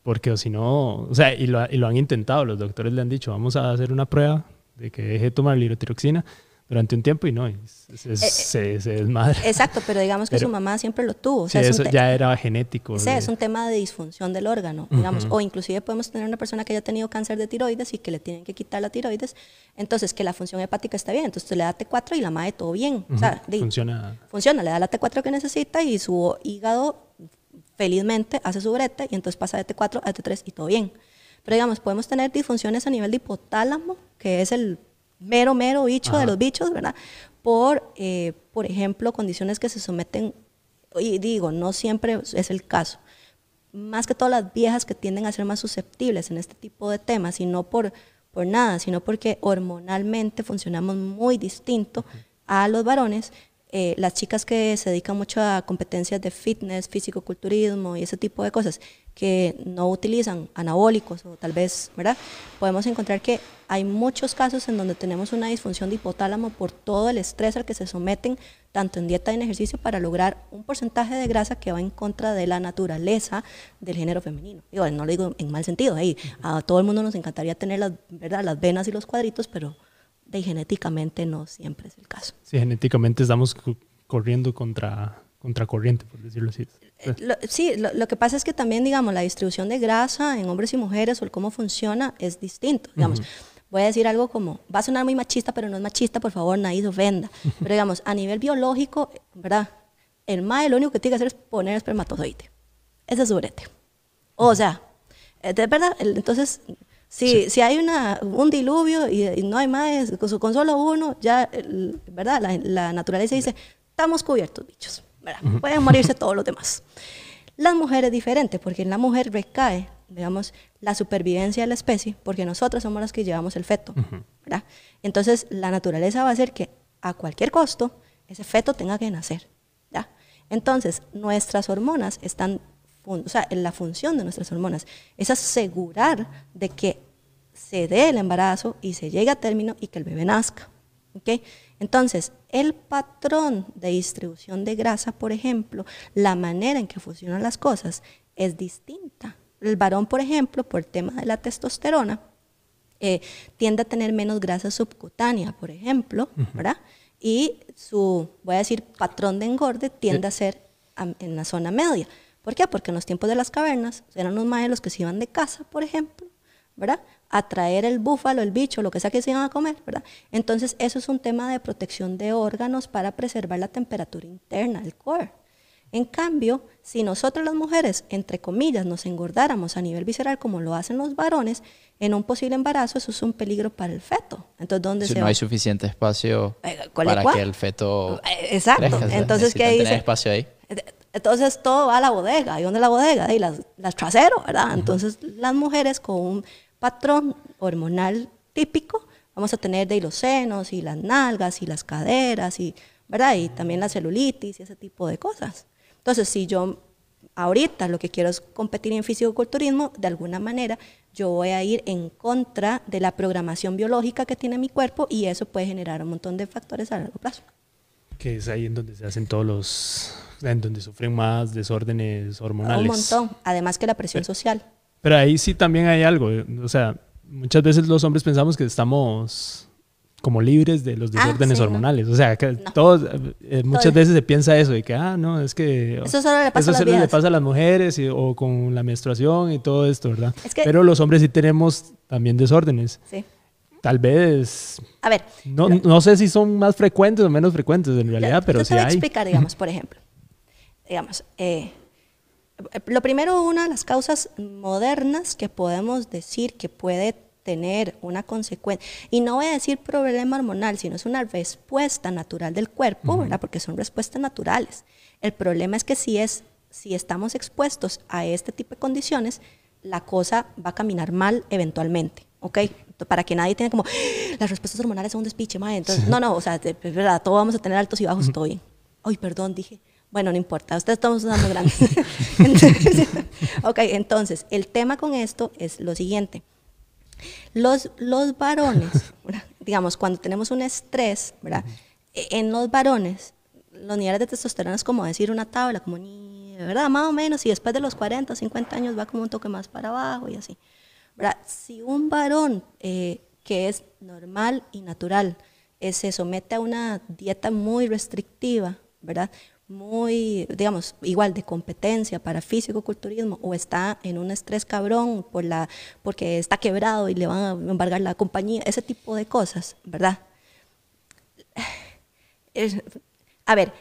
Porque o si no, o sea, y lo, y lo han intentado, los doctores le han dicho, vamos a hacer una prueba de que deje de tomar lirotiroxina durante un tiempo y no, y se, se, se- se desmadra. Exacto, pero digamos que Pero- su mamá siempre lo tuvo. O Sí, sea, es un eso ya era genético. Ese de- es un tema de disfunción del órgano, digamos, o inclusive podemos tener una persona que haya tenido cáncer de tiroides y que le tienen que quitar la tiroides, entonces que la función hepática está bien, entonces le da T4 y la madre todo bien, o sea, funciona. funciona, le da la T4 que necesita y su hígado felizmente hace su brete y entonces pasa de T4 a T3 y todo bien. Pero digamos, podemos tener disfunciones a nivel de hipotálamo, que es el mero, mero bicho de los bichos, ¿verdad? Por, eh, por ejemplo, condiciones que se someten, y digo, no siempre es el caso, más que todas las viejas que tienden a ser más susceptibles en este tipo de temas, y no por, por nada, sino porque hormonalmente funcionamos muy distinto a los varones eh, las chicas que se dedican mucho a competencias de fitness, físico-culturismo y ese tipo de cosas, que no utilizan anabólicos o tal vez, ¿verdad? Podemos encontrar que hay muchos casos en donde tenemos una disfunción de hipotálamo por todo el estrés al que se someten, tanto en dieta y en ejercicio, para lograr un porcentaje de grasa que va en contra de la naturaleza del género femenino. Digo, no lo digo en mal sentido, ahí a todo el mundo nos encantaría tener las, ¿verdad? las venas y los cuadritos, pero de genéticamente no siempre es el caso. Sí, genéticamente estamos corriendo contra, contra corriente, por decirlo así. Eh, sí, lo, que pasa es que también, digamos, la distribución de grasa en hombres y mujeres o el cómo funciona es distinto. Digamos, voy a decir algo como, va a sonar muy machista, pero no es machista, por favor, nadie se ofenda. Pero digamos, a nivel biológico, ¿verdad? El MAE lo único que tiene que hacer es poner espermatozoide. Ese es su brete. O sea, es verdad, entonces si, si hay una, un diluvio y, no hay más, con, solo uno, ya, ¿verdad? La, naturaleza dice, estamos cubiertos, bichos. Pueden morirse todos los demás. Las mujeres es diferente, porque en la mujer recae, digamos, la supervivencia de la especie, porque nosotras somos las que llevamos el feto, ¿verdad? Entonces, la naturaleza va a hacer que a cualquier costo ese feto tenga que nacer, ¿ya? Entonces, nuestras hormonas están o sea, la función de nuestras hormonas es asegurar de que se dé el embarazo y se llegue a término y que el bebé nazca. ¿okay? Entonces, el patrón de distribución de grasa, por ejemplo, la manera en que funcionan las cosas es distinta. El varón, por ejemplo, por el tema de la testosterona, eh, tiende a tener menos grasa subcutánea, por ejemplo, ¿verdad? Y su, voy a decir, patrón de engorde tiende a ser en la zona media. ¿Por qué? Porque en los tiempos de las cavernas eran los maestros que se iban de casa, por ejemplo, ¿verdad? A traer el búfalo, el bicho, lo que sea que se iban a comer, ¿verdad? Entonces, eso es un tema de protección de órganos para preservar la temperatura interna del core. En cambio, si nosotros las mujeres, entre comillas, nos engordáramos a nivel visceral como lo hacen los varones, en un posible embarazo eso es un peligro para el feto. Entonces, ¿dónde si se no hay suficiente espacio eh, para que el feto eh, Exacto. Entonces, ¿qué dice? espacio ahí. Entonces todo va a la bodega. ¿Y dónde la bodega? Y las, las traseros, ¿verdad? Entonces las mujeres con un patrón hormonal típico, vamos a tener de los senos y las nalgas y las caderas y, ¿verdad? Y también la celulitis y ese tipo de cosas. Entonces, si yo ahorita lo que quiero es competir en fisicoculturismo, de alguna manera yo voy a ir en contra de la programación biológica que tiene mi cuerpo y eso puede generar un montón de factores a largo plazo. Que es ahí en donde se hacen todos los en donde sufren más desórdenes hormonales. Un montón, además que la presión social. Pero ahí sí también hay algo, o sea, muchas veces los hombres pensamos que estamos como libres de los ah, desórdenes hormonales. O sea, que todos, eh, muchas veces se piensa eso, de que, ah, no, es que... Eso solo le pasa, a, las le pasa a las mujeres o con la menstruación y todo esto, ¿verdad? Pero los hombres sí tenemos también desórdenes. Sí. Tal vez... A ver. No, no sé si son más frecuentes o menos frecuentes en realidad, pero sí hay. Te voy a explicar, digamos, por ejemplo digamos, eh, lo primero, una de las causas modernas que podemos decir que puede tener una consecuencia, y no voy a decir problema hormonal, sino es una respuesta natural del cuerpo, ¿verdad? Porque son respuestas naturales. El problema es que si, es, si estamos expuestos a este tipo de condiciones, la cosa va a caminar mal eventualmente, ¿ok? Para que nadie tenga como, ¡Ah! las respuestas hormonales son un despiche, madre. Entonces, no, no, o sea, es verdad, todos vamos a tener altos y bajos, todo bien. Ay, perdón, dije, bueno, no importa, ustedes estamos usando grandes. ok, entonces, el tema con esto es lo siguiente. Los, los varones, digamos, cuando tenemos un estrés, ¿verdad? E, en los varones, los niveles de testosterona es como decir una tabla, como ni, ¿verdad? Más o menos, y después de los 40 o 50 años va como un toque más para abajo y así. ¿verdad? Si un varón eh, que es normal y natural eh, se somete a una dieta muy restrictiva, ¿verdad? Muy, digamos, igual de competencia para físico-culturismo o está en un estrés cabrón por la, porque está quebrado y le van a embargar la compañía, ese tipo de cosas, ¿verdad? a ver,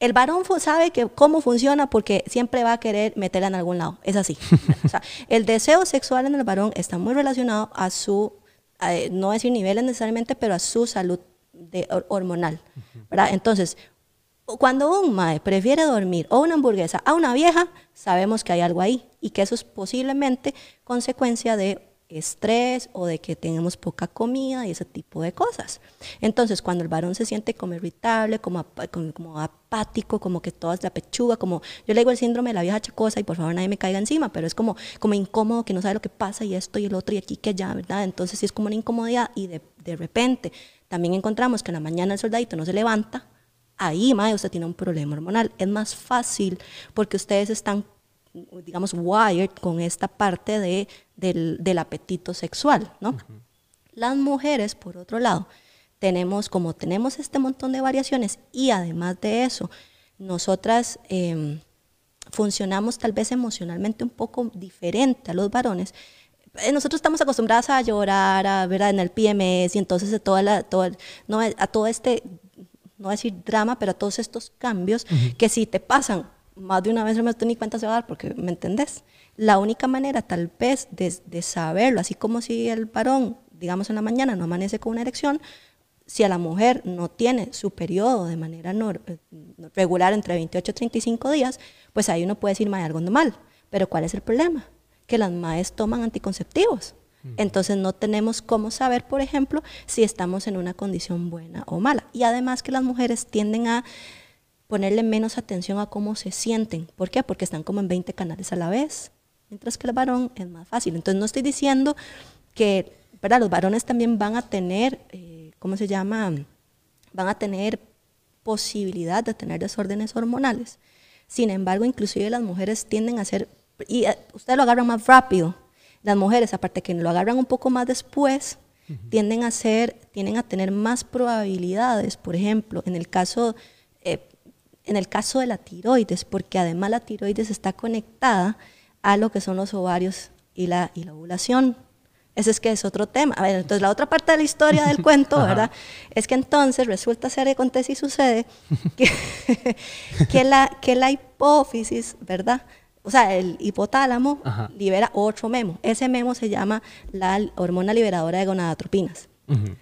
El varón sabe que cómo funciona porque siempre va a querer meterla en algún lado. Es así. o sea, el deseo sexual en el varón está muy relacionado a su, a, no decir niveles necesariamente, pero a su salud de- hor- hormonal. ¿verdad? Entonces, cuando un mae prefiere dormir o una hamburguesa a una vieja, sabemos que hay algo ahí y que eso es posiblemente consecuencia de estrés o de que tenemos poca comida y ese tipo de cosas. Entonces, cuando el varón se siente como irritable, como, apa- como, apático, como que toda la pechuga, como yo le digo el síndrome de la vieja chacosa y por favor nadie me caiga encima, pero es como, como incómodo, que no sabe lo que pasa y esto y el otro y aquí que allá, ¿verdad? Entonces sí es como una incomodidad y de, de repente también encontramos que en la mañana el soldadito no se levanta, ahí, mae, usted tiene un problema hormonal. Es más fácil porque ustedes están, digamos, wired con esta parte de, del, del apetito sexual, ¿no? Las mujeres, por otro lado, tenemos, como tenemos este montón de variaciones y además de eso, nosotras em, funcionamos tal vez emocionalmente un poco diferente a los varones. Eh, Nosotros estamos acostumbradas a llorar, a ¿verdad? en el PMS y entonces a, toda la, toda, no, a todo este, no decir drama, pero a todos estos cambios que si te pasan más de una vez no me estoy ni cuenta se va a dar porque me entendés. La única manera tal vez de, de saberlo, así como si el varón, digamos en la mañana, no amanece con una erección, si a la mujer no tiene su periodo de manera eh, regular entre 28 y 35 días, pues ahí uno puede decir, mae, algo anda mal. Pero ¿cuál es el problema? Que las maes toman anticonceptivos. Entonces no tenemos cómo saber, por ejemplo, si estamos en una condición buena o mala. Y además que las mujeres tienden a ponerle menos atención a cómo se sienten. ¿Por qué? Porque están como en 20 canales a la vez. Mientras que el varón es más fácil. Entonces no estoy diciendo que ¿verdad? los varones también van a tener, eh, ¿cómo se llama? Van a tener posibilidad de tener desórdenes hormonales. Sin embargo, inclusive las mujeres tienden a ser, y eh, ustedes lo agarran más rápido, las mujeres, aparte que lo agarran un poco más después, tienden a ser, tienden a tener más probabilidades, por ejemplo, en el caso, eh, en el caso de la tiroides, porque además la tiroides está conectada a lo que son los ovarios y la, y la ovulación. Ese es que es otro tema. A ver, entonces la otra parte de la historia del cuento, ¿verdad? Es que entonces resulta ser, acontece y sucede que, que, la, que la hipófisis, ¿verdad? O sea, el hipotálamo Ajá. libera otro memo. Ese memo se llama la hormona liberadora de gonadotropinas. Ujú.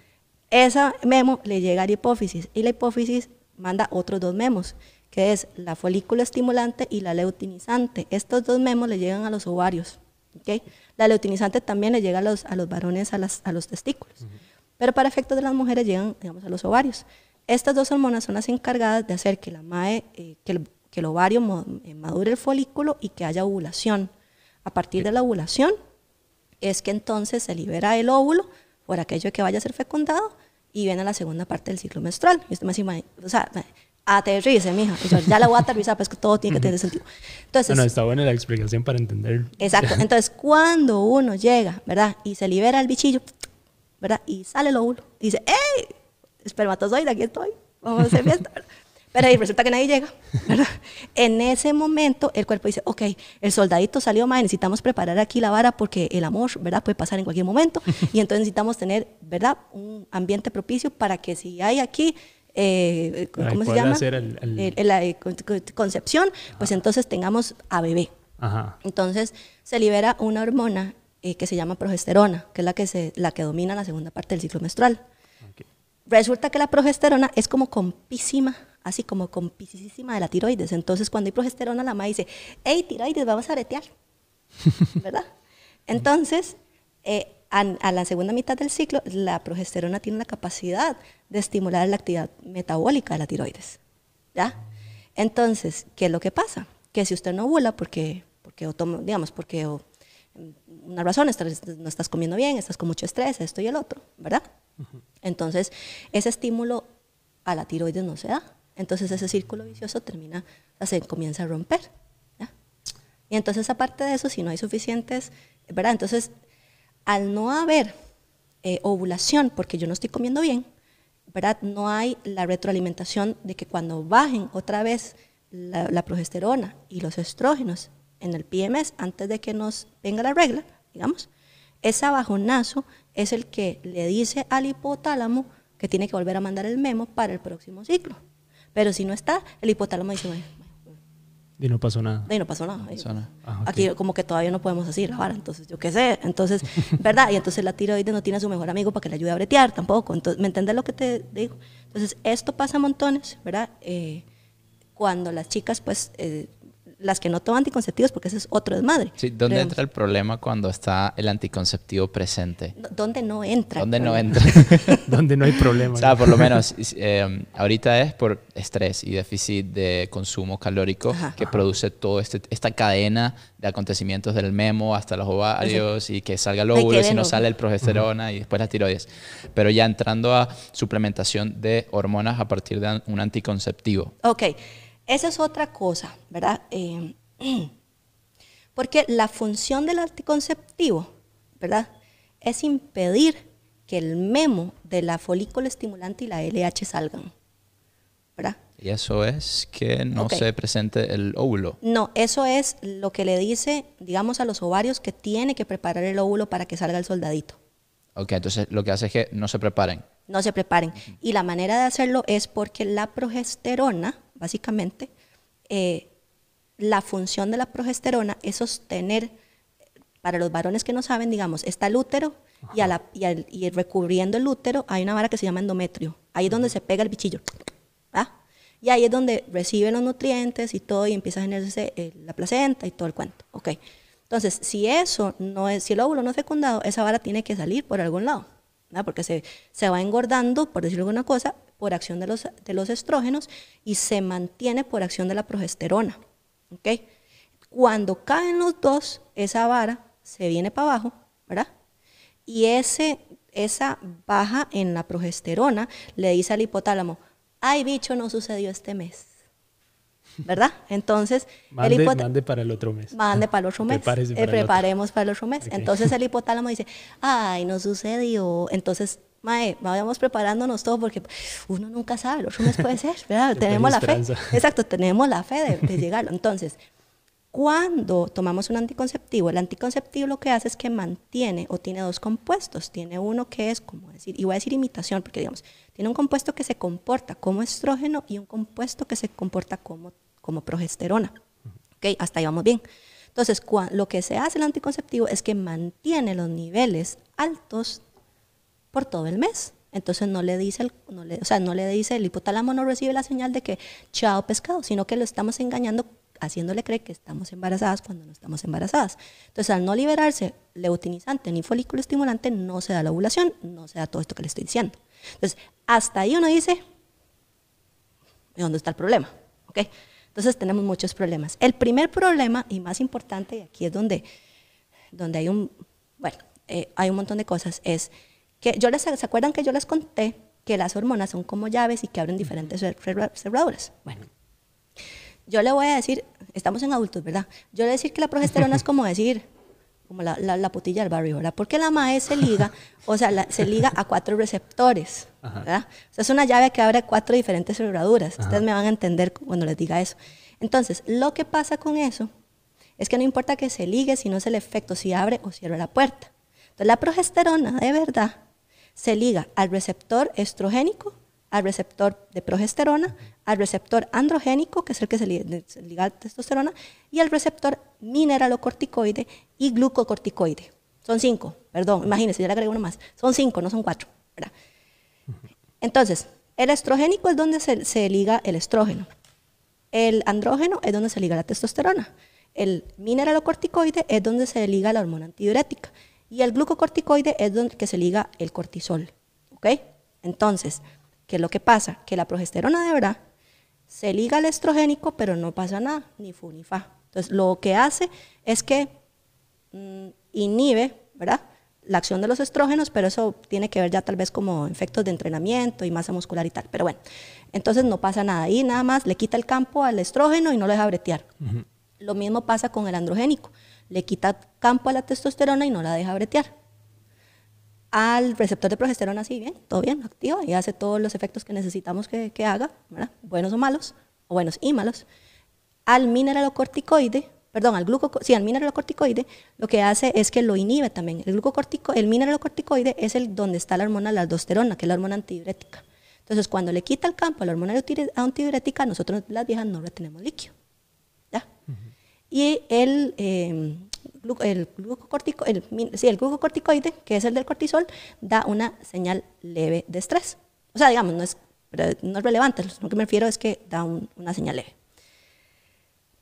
Esa memo le llega a la hipófisis y la hipófisis manda otros dos memos, que es la folículo estimulante y la leutinizante. Estos dos memos le llegan a los ovarios. ¿ok? La leutinizante también le llega a los, a los varones a, las- a los testículos. Pero para efectos de las mujeres llegan, digamos, a los ovarios. Estas dos hormonas son las encargadas de hacer que, la mae, eh, que, el, que el ovario eh, madure el folículo y que haya ovulación. A partir de la ovulación es que entonces se libera el óvulo por aquello que vaya a ser fecundado y viene la segunda parte del ciclo menstrual. Y usted me dice, "Mae, o sea, aterrice, mija. Yo, ya la voy a aterrizar, pues que todo tiene que tener sentido. Entonces, Bueno, está buena la explicación para entender. Exacto. Entonces, cuando uno llega, ¿verdad? Y se libera el bichillo, ¿verdad? Y sale el óvulo. Y dice, ¡Ey! Espermatozoide, aquí estoy. Vamos a hacer fiesta. Pero ahí resulta que nadie llega, ¿verdad? En ese momento, el cuerpo dice, ok, el soldadito salió mal, necesitamos preparar aquí la vara porque el amor, ¿verdad? Puede pasar en cualquier momento. Y entonces necesitamos tener, ¿verdad? Un ambiente propicio para que si hay aquí... eh, Para ¿Cómo se llama? el- el- El- el- la eh, con- con- concepción, pues entonces tengamos a bebé. Ajá. Entonces se libera una hormona eh, que se llama progesterona, que es la que, se, la que domina la segunda parte del ciclo menstrual. Ok. Resulta que la progesterona es como compísima, así como compisísima de la tiroides. Entonces cuando hay progesterona, la mamá dice, hey, tiroides, vamos a aretear. ¿Verdad? Entonces, eh, a, a la segunda mitad del ciclo, la progesterona tiene la capacidad de estimular la actividad metabólica de la tiroides. ¿Ya? Entonces, ¿qué es lo que pasa? Que si usted no ovula porque, porque o toma- digamos, porque o, mm, una razón, estás- no estás comiendo bien, estás con mucho estrés, esto y el otro, ¿verdad? Entonces, ese estímulo a la tiroides no se da. Entonces, ese círculo vicioso termina, se comienza a romper. Y entonces, aparte de eso, si no hay suficientes, ¿verdad? Entonces, al no haber eh, ovulación, porque yo no estoy comiendo bien, ¿verdad? No hay la retroalimentación de que cuando bajen otra vez la, la progesterona y los estrógenos en el PMS, antes de que nos venga la regla, digamos, ese bajonazo es el que le dice al hipotálamo que tiene que volver a mandar el memo para el próximo ciclo. Pero si no está, el hipotálamo dice, bueno, Y no pasó nada. ahí no pasó nada. pasó nada. Ah. Aquí como que todavía no podemos así la vara, entonces yo qué sé. Entonces, ¿verdad? Y entonces la tiroides no tiene a su mejor amigo para que le ayude a bretear tampoco. Entonces, ¿me entiendes lo que te digo? Entonces, esto pasa montones, ¿verdad? Eh, cuando las chicas, pues, eh, las que no toman anticonceptivos, porque ese es otro desmadre. Sí, ¿dónde Pero, entra el problema cuando está el anticonceptivo presente? ¿Dónde no entra? ¿Dónde no entra? Donde no hay problema. O sea, por lo menos eh, ahorita es por estrés y déficit de consumo calórico Ajá. que produce toda este, esta cadena de acontecimientos del memo hasta los ovarios y que salga el óvulo, si no sale el progesterona y después la tiroides. Pero ya entrando a suplementación de hormonas a partir de un anticonceptivo. Ok, esa es otra cosa, ¿verdad? Eh, porque la función del anticonceptivo, ¿verdad? Es impedir que el memo de la folículo estimulante y la LH salgan, ¿verdad? Y eso es que no Ok. se presente el óvulo. No, eso es lo que le dice, digamos, a los ovarios que tiene que preparar el óvulo para que salga el soldadito. Ok, entonces lo que hace es que no se preparen. no se preparen. Y la manera de hacerlo es porque la progesterona, básicamente, eh, la función de la progesterona es sostener, para los varones que no saben, digamos, está el útero y, a la- y al- y recubriendo el útero hay una vara que se llama endometrio. Ahí es donde se pega el bichillo. ¿ah? Y ahí es donde recibe los nutrientes y todo y empieza a generarse eh, la placenta y todo el cuento. Ok. Entonces, si eso no es, si el óvulo no es fecundado, esa vara tiene que salir por algún lado. ¿verdad? Porque se, se va engordando, por decirlo alguna cosa, por acción de los, de los estrógenos y se mantiene por acción de la progesterona. ¿ok? Cuando caen los dos, esa vara se viene para abajo, ¿verdad? Y ese, esa baja en la progesterona le dice al hipotálamo, ay bicho, no sucedió este mes. ¿Verdad? Entonces, Mande, el mande para el otro mes. mande para el otro mes. Prepárese Eh, para el otro. preparemos para el otro mes. Ok. Entonces el hipotálamo dice, ay, no sucedió. Entonces, mae, vayamos preparándonos todo porque uno nunca sabe, otro mes puede ser, ¿verdad? Tenemos la fe. Exacto, tenemos la fe de, de llegarlo. Entonces, cuando tomamos un anticonceptivo, el anticonceptivo lo que hace es que mantiene o tiene dos compuestos. Tiene uno que es, como decir, y voy a decir imitación, porque digamos, tiene un compuesto que se comporta como estrógeno y un compuesto que se comporta como, como progesterona. ¿Ok? Hasta ahí vamos bien. Entonces, lo que se hace el anticonceptivo es que mantiene los niveles altos por todo el mes. Entonces no le dice, el, no le, o sea, no le dice el hipotálamo no recibe la señal de que chao pescado, sino que lo estamos engañando haciéndole creer que estamos embarazadas cuando no estamos embarazadas. Entonces al no liberarse leutinizante ni folículo estimulante no se da la ovulación, no se da todo esto que le estoy diciendo. Entonces hasta ahí uno dice, ¿y dónde está el problema? ¿Ok? Entonces tenemos muchos problemas. El primer problema y más importante, y aquí es donde, donde hay un, bueno, eh, hay un montón de cosas, es que yo les, ¿se acuerdan que yo les conté que las hormonas son como llaves y que abren diferentes cer- cerra- cerraduras? Bueno, yo le voy a decir, estamos en adultos, ¿verdad? Yo le voy a decir que la progesterona es como decir, como la, la, la putilla del barrio, ¿verdad? Porque la MAE se liga, o sea, la- se liga a cuatro receptores. ¿verdad? O sea, es una llave que abre cuatro diferentes cerraduras. Ustedes me van a entender cuando les diga eso. Entonces, lo que pasa con eso es que no importa que se ligue, sino es el efecto, si abre o cierra la puerta. Entonces, la progesterona, de verdad, se liga al receptor estrogénico, al receptor de progesterona, al receptor androgénico, que es el que se li- se liga a testosterona, y al receptor mineralocorticoide y glucocorticoide. Son cinco, perdón, imagínense, ya le agrego uno más. Son cinco, no son cuatro. Entonces, el estrogénico es donde se, se liga el estrógeno. El andrógeno es donde se liga la testosterona. El mineralocorticoide es donde se liga la hormona antidiurética. Y el glucocorticoide es donde que se liga el cortisol. ¿Ok? Entonces, ¿qué es lo que pasa? Que la progesterona de verdad se liga al estrogénico, pero no pasa nada, ni fu ni fa. Entonces, lo que hace es que mm, inhibe, ¿verdad? La acción de los estrógenos, pero eso tiene que ver ya tal vez como efectos de entrenamiento y masa muscular y tal. Pero bueno, entonces no pasa nada. Ahí nada más le quita el campo al estrógeno y no lo deja bretear. Lo mismo pasa con el androgénico. Le quita campo a la testosterona y no la deja bretear. Al receptor de progesterona, sí, bien, todo bien, activa y hace todos los efectos que necesitamos que, que haga, buenos o malos, o buenos y malos. Al mineralocorticoide, perdón, al gluco, sí, al mineralocorticoide, lo que hace es que lo inhibe también. El glucocortico, el mineralocorticoide es el donde está la hormona la aldosterona, que es la hormona antidiurética. Entonces, cuando le quita el campo a la hormona antidiurética, nosotros las viejas no retenemos líquido. Y el, eh, el, el, sí, el glucocorticoide, que es el del cortisol, da una señal leve de estrés. O sea, digamos, no es, no es relevante, lo que me refiero es que da una señal leve.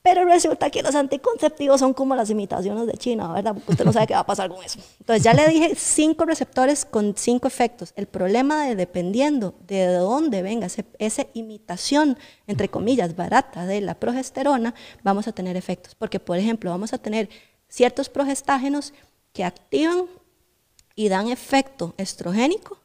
Pero resulta que los anticonceptivos son como las imitaciones de China, ¿verdad? Porque usted no sabe qué va a pasar con eso. Entonces ya le dije cinco receptores con cinco efectos. El problema de dependiendo de dónde venga esa imitación, entre comillas, barata de la progesterona, vamos a tener efectos. Porque, por ejemplo, vamos a tener ciertos progestágenos que activan y dan efecto estrogénico,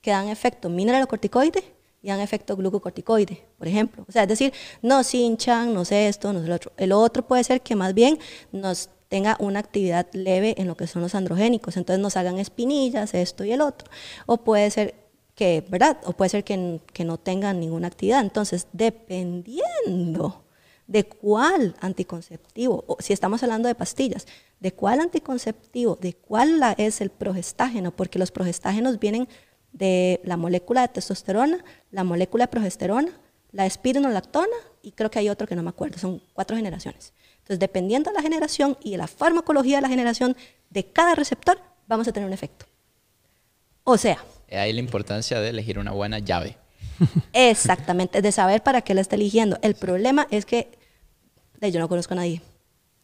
que dan efecto mineralocorticoide y dan efecto glucocorticoide, por ejemplo. O sea, es decir, nos hinchan, no sé esto, no sé lo otro. El otro puede ser que más bien nos tenga una actividad leve en lo que son los androgénicos, entonces nos hagan espinillas, esto y el otro. O puede ser que, ¿verdad? O puede ser que, que no tengan ninguna actividad. Entonces, dependiendo de cuál anticonceptivo, o si estamos hablando de pastillas, de cuál anticonceptivo, de cuál es el progestágeno, porque los progestágenos vienen de la molécula de testosterona, la molécula de progesterona, la espironolactona y creo que hay otro que no me acuerdo, son cuatro generaciones. Entonces, dependiendo de la generación y de la farmacología de la generación de cada receptor, vamos a tener un efecto. O sea... Hay la importancia de elegir una buena llave. Exactamente, de saber para qué la está eligiendo. El problema es que yo no conozco a nadie.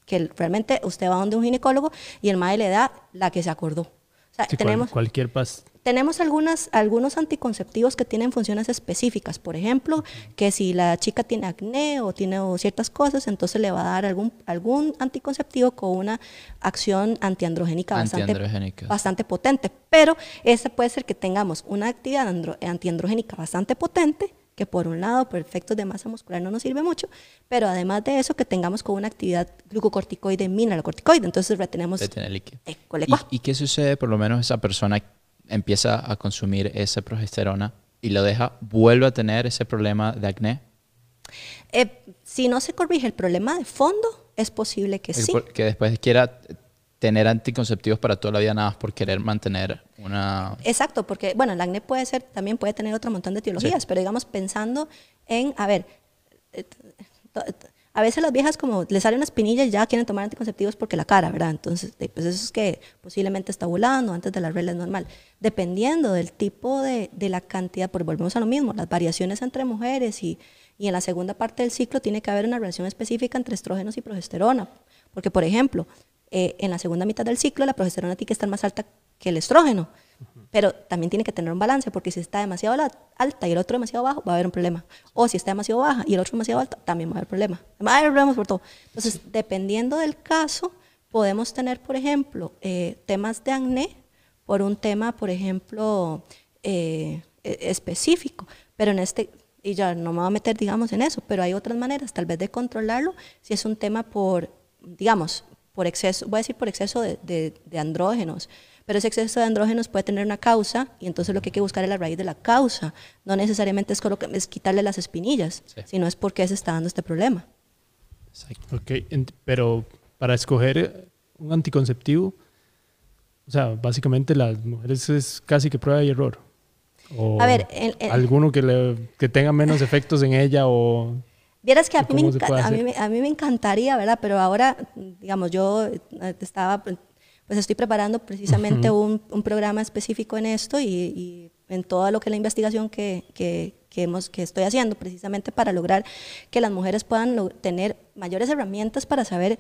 Que realmente usted va donde un ginecólogo y el madre le da la que se acordó. O sea, tenemos, cualquier pas tenemos algunas, algunos anticonceptivos que tienen funciones específicas. Por ejemplo, que si la chica tiene acné o tiene ciertas cosas, entonces le va a dar algún, algún anticonceptivo con una acción antiandrogénica, Bastante, bastante potente. Pero ese puede ser que tengamos una actividad antiandrogénica bastante potente, que por un lado, por efectos de masa muscular no nos sirve mucho, pero además de eso, que tengamos con una actividad glucocorticoide, mineralocorticoide. Entonces retenemos... líquido. ¿Y, ¿Y qué sucede por lo menos esa persona empieza a consumir esa progesterona y lo deja, vuelve a tener ese problema de acné? Eh, si no se corrige el problema de fondo, es posible que sí. Que después quiera tener anticonceptivos para toda la vida nada más por querer mantener una... Exacto, porque, bueno, el acné puede ser, también puede tener otro montón de etiologías, pero digamos pensando en, a ver, eh, a veces las viejas como les sale una espinilla y ya quieren tomar anticonceptivos porque la cara, ¿verdad? Entonces, pues eso es que posiblemente está volando antes de la regla es normal. Dependiendo del tipo de, de, la cantidad, pues volvemos a lo mismo, las variaciones entre mujeres y, y en la segunda parte del ciclo tiene que haber una relación específica entre estrógenos y progesterona. Porque, por ejemplo, eh, en la segunda mitad del ciclo la progesterona tiene que estar más alta que el estrógeno. Pero también tiene que tener un balance, porque si está demasiado alta y el otro demasiado bajo, va a haber un problema. O si está demasiado baja y el otro demasiado alto, también va a haber problema. Va a haber problemas por todo. Entonces, dependiendo del caso, podemos tener, por ejemplo, eh, temas de acné por un tema, por ejemplo, eh, e, específico. Pero en este, y ya no me voy a meter, digamos, en eso, pero hay otras maneras, tal vez, de controlarlo, si es un tema por, digamos, por exceso, voy a decir por exceso de, de andrógenos, pero ese exceso de andrógenos puede tener una causa y entonces lo que hay que buscar es la raíz de la causa. No necesariamente es, es quitarle las espinillas, sino es porque se está dando este problema. Ok, pero para escoger un anticonceptivo, o sea, básicamente las mujeres es casi que prueba y error. O a ver, alguno que, le, que tenga menos efectos en ella o... Vieras que a mí, a, mí, a mí, me encantaría, ¿verdad? Pero ahora, digamos, yo eh, estaba pues estoy preparando precisamente un, un, programa específico en esto y, y, en todo lo que es la investigación que, que, que, hemos, que estoy haciendo, precisamente para lograr que las mujeres puedan tener mayores herramientas para saber,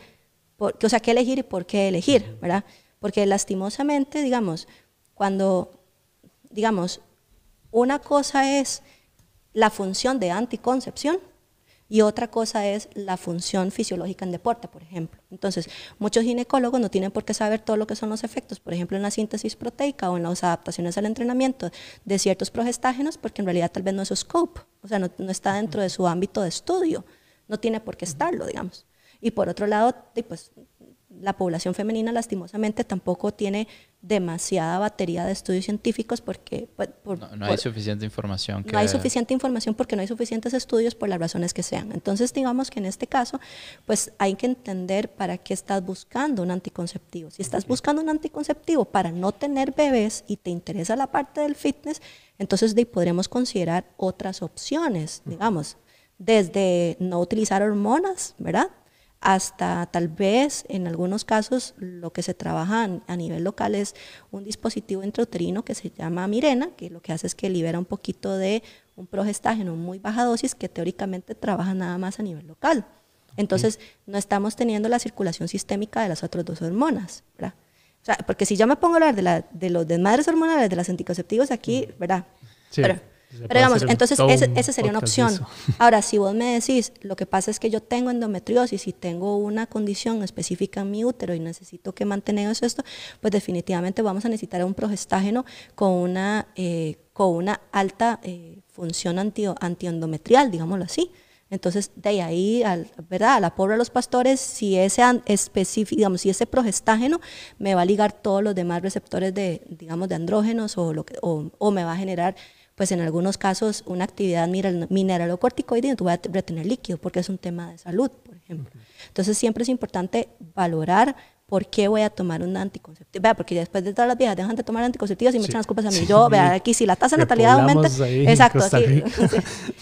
por, o sea, qué elegir y por qué elegir, ¿verdad? Porque lastimosamente, digamos, cuando, digamos, una cosa es la función de anticoncepción, y otra cosa es la función fisiológica en deporte, por ejemplo. Entonces, muchos ginecólogos no tienen por qué saber todo lo que son los efectos, por ejemplo, en la síntesis proteica o en las adaptaciones al entrenamiento de ciertos progestágenos, porque en realidad tal vez no es su scope, o sea, no, está dentro de su ámbito de estudio, no tiene por qué estarlo, digamos. Y por otro lado, pues, la población femenina lastimosamente tampoco tiene demasiada batería de estudios científicos porque pues, por, no, no hay por- suficiente información. Que, no hay suficiente información porque no hay suficientes estudios por las razones que sean. Entonces, digamos que en este caso, pues hay que entender para qué estás buscando un anticonceptivo. Si estás buscando un anticonceptivo para no tener bebés y te interesa la parte del fitness, entonces de, podremos considerar otras opciones, digamos, desde no utilizar hormonas, ¿verdad? Hasta tal vez en algunos casos lo que se trabaja a nivel local es un dispositivo intrauterino que se llama Mirena, que lo que hace es que libera un poquito de un progestágeno en muy baja dosis que teóricamente trabaja nada más a nivel local. Entonces no estamos teniendo la circulación sistémica de las otras dos hormonas, ¿verdad? O sea, porque si yo me pongo a hablar de, la, de los desmadres hormonales de los anticonceptivos aquí, ¿verdad? Sí, pero, pero digamos, entonces esa sería una opción. Ahora, si vos me decís, lo que pasa es que yo tengo endometriosis y tengo una condición específica en mi útero y necesito que mantener eso, esto, pues definitivamente vamos a necesitar un progestágeno con una, eh, con una alta eh, función anti, antiendometrial, digámoslo así. Entonces, de ahí, al, ¿verdad? A la pobre de los pastores, si ese específico, digamos, si ese progestágeno me va a ligar todos los demás receptores de, digamos, de andrógenos o, lo que, o, o me va a generar, pues en algunos casos, una actividad mineral- mineralocorticoide y tú vas a retener líquido, porque es un tema de salud, por ejemplo. Entonces, siempre es importante valorar por qué voy a tomar un anticonceptivo. Vea, porque después de todas las viejas dejan de tomar anticonceptivos y me Sí. echan las culpas a mí. Sí. Yo, vea, aquí si la tasa de natalidad aumenta. Exacto, sí,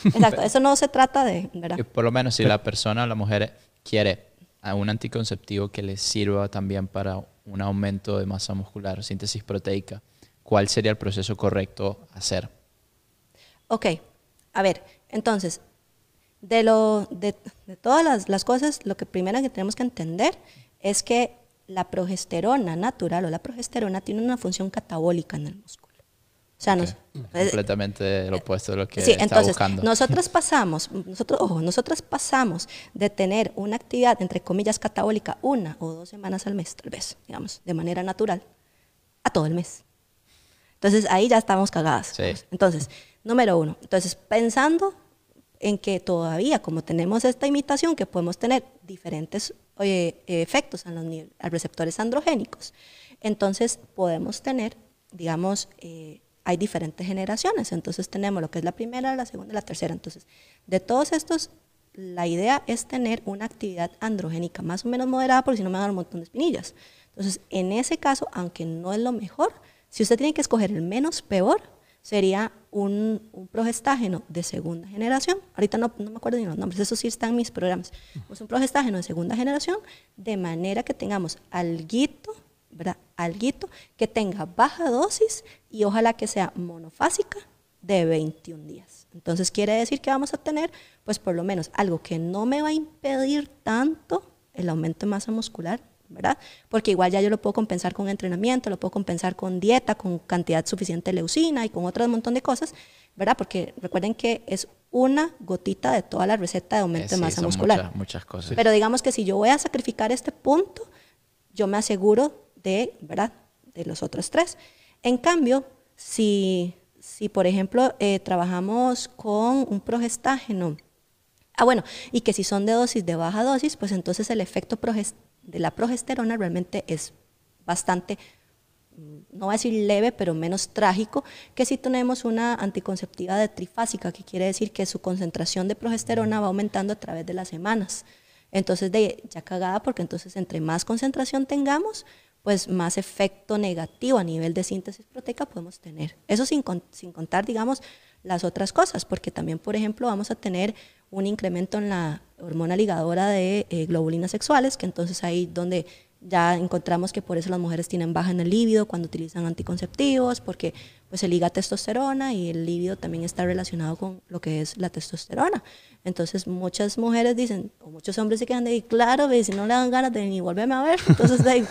exacto. Eso no se trata de, ¿verdad? que por lo menos si la persona o la mujer quiere a un anticonceptivo que le sirva también para un aumento de masa muscular, síntesis proteica, ¿cuál sería el proceso correcto a hacer? Ok, a ver, entonces, de, lo, de, de todas las, las cosas, lo que primero que tenemos que entender es que la progesterona natural o la progesterona tiene una función catabólica en el músculo. O sea, nos- es- Completamente lo opuesto de lo que Sí, está entonces, buscando. nosotros pasamos, nosotros, ojo, nosotros pasamos de tener una actividad, entre comillas, catabólica, una o dos semanas al mes, tal vez, digamos, de manera natural, a todo el mes. Entonces, ahí ya estamos cagadas. Sí. Entonces, número uno, entonces, pensando en que todavía, como tenemos esta imitación, que podemos tener diferentes efectos en los a receptores androgénicos, entonces podemos tener, digamos, eh, hay diferentes generaciones. Entonces tenemos lo que es la primera, la segunda y la tercera. Entonces, de todos estos, la idea es tener una actividad androgénica más o menos moderada, porque si no me a dar un montón de espinillas. Entonces, en ese caso, aunque no es lo mejor, si usted tiene que escoger el menos peor, sería un, progestágeno de segunda generación. Ahorita no, no me acuerdo ni los nombres, eso sí está en mis programas. Es un progestágeno de segunda generación, de manera que tengamos. Alguito que tenga baja dosis y ojalá que sea monofásica de 21 días. Entonces quiere decir que vamos a tener, pues por lo menos algo que no me va a impedir tanto el aumento de masa muscular, ¿verdad? Porque igual ya yo lo puedo compensar con entrenamiento, lo puedo compensar con dieta, con cantidad suficiente de leucina y con otro montón de cosas, ¿verdad? Porque recuerden que es una gotita de toda la receta de Eh, aumento sí, de masa muscular. Muchas, muchas cosas. Pero digamos que si yo voy a sacrificar este punto, yo me aseguro de, ¿verdad? De los otros tres. En cambio, si, si por ejemplo, eh, trabajamos con un progestágeno, ah, bueno, y que si son de dosis de baja dosis, pues entonces el efecto de la progesterona realmente es bastante mm, no voy a decir leve, pero menos trágico, que si tenemos una anticonceptiva de trifásica, que quiere decir que su concentración de progesterona va aumentando a través de las semanas. Entonces, de, ya cagada, porque entonces entre más concentración tengamos, pues más efecto negativo a nivel de síntesis proteica podemos tener. Eso sin, sin contar, digamos, las otras cosas, porque también, por ejemplo, vamos a tener un incremento en la hormona ligadora de eh, globulinas sexuales, que entonces ahí donde ya encontramos que por eso las mujeres tienen baja en el líbido cuando utilizan anticonceptivos, porque pues se liga testosterona y el líbido también está relacionado con lo que es la testosterona. Entonces muchas mujeres dicen, o muchos hombres se quedan de ahí, claro, ve, si no le dan ganas de ni volverme a ver, entonces de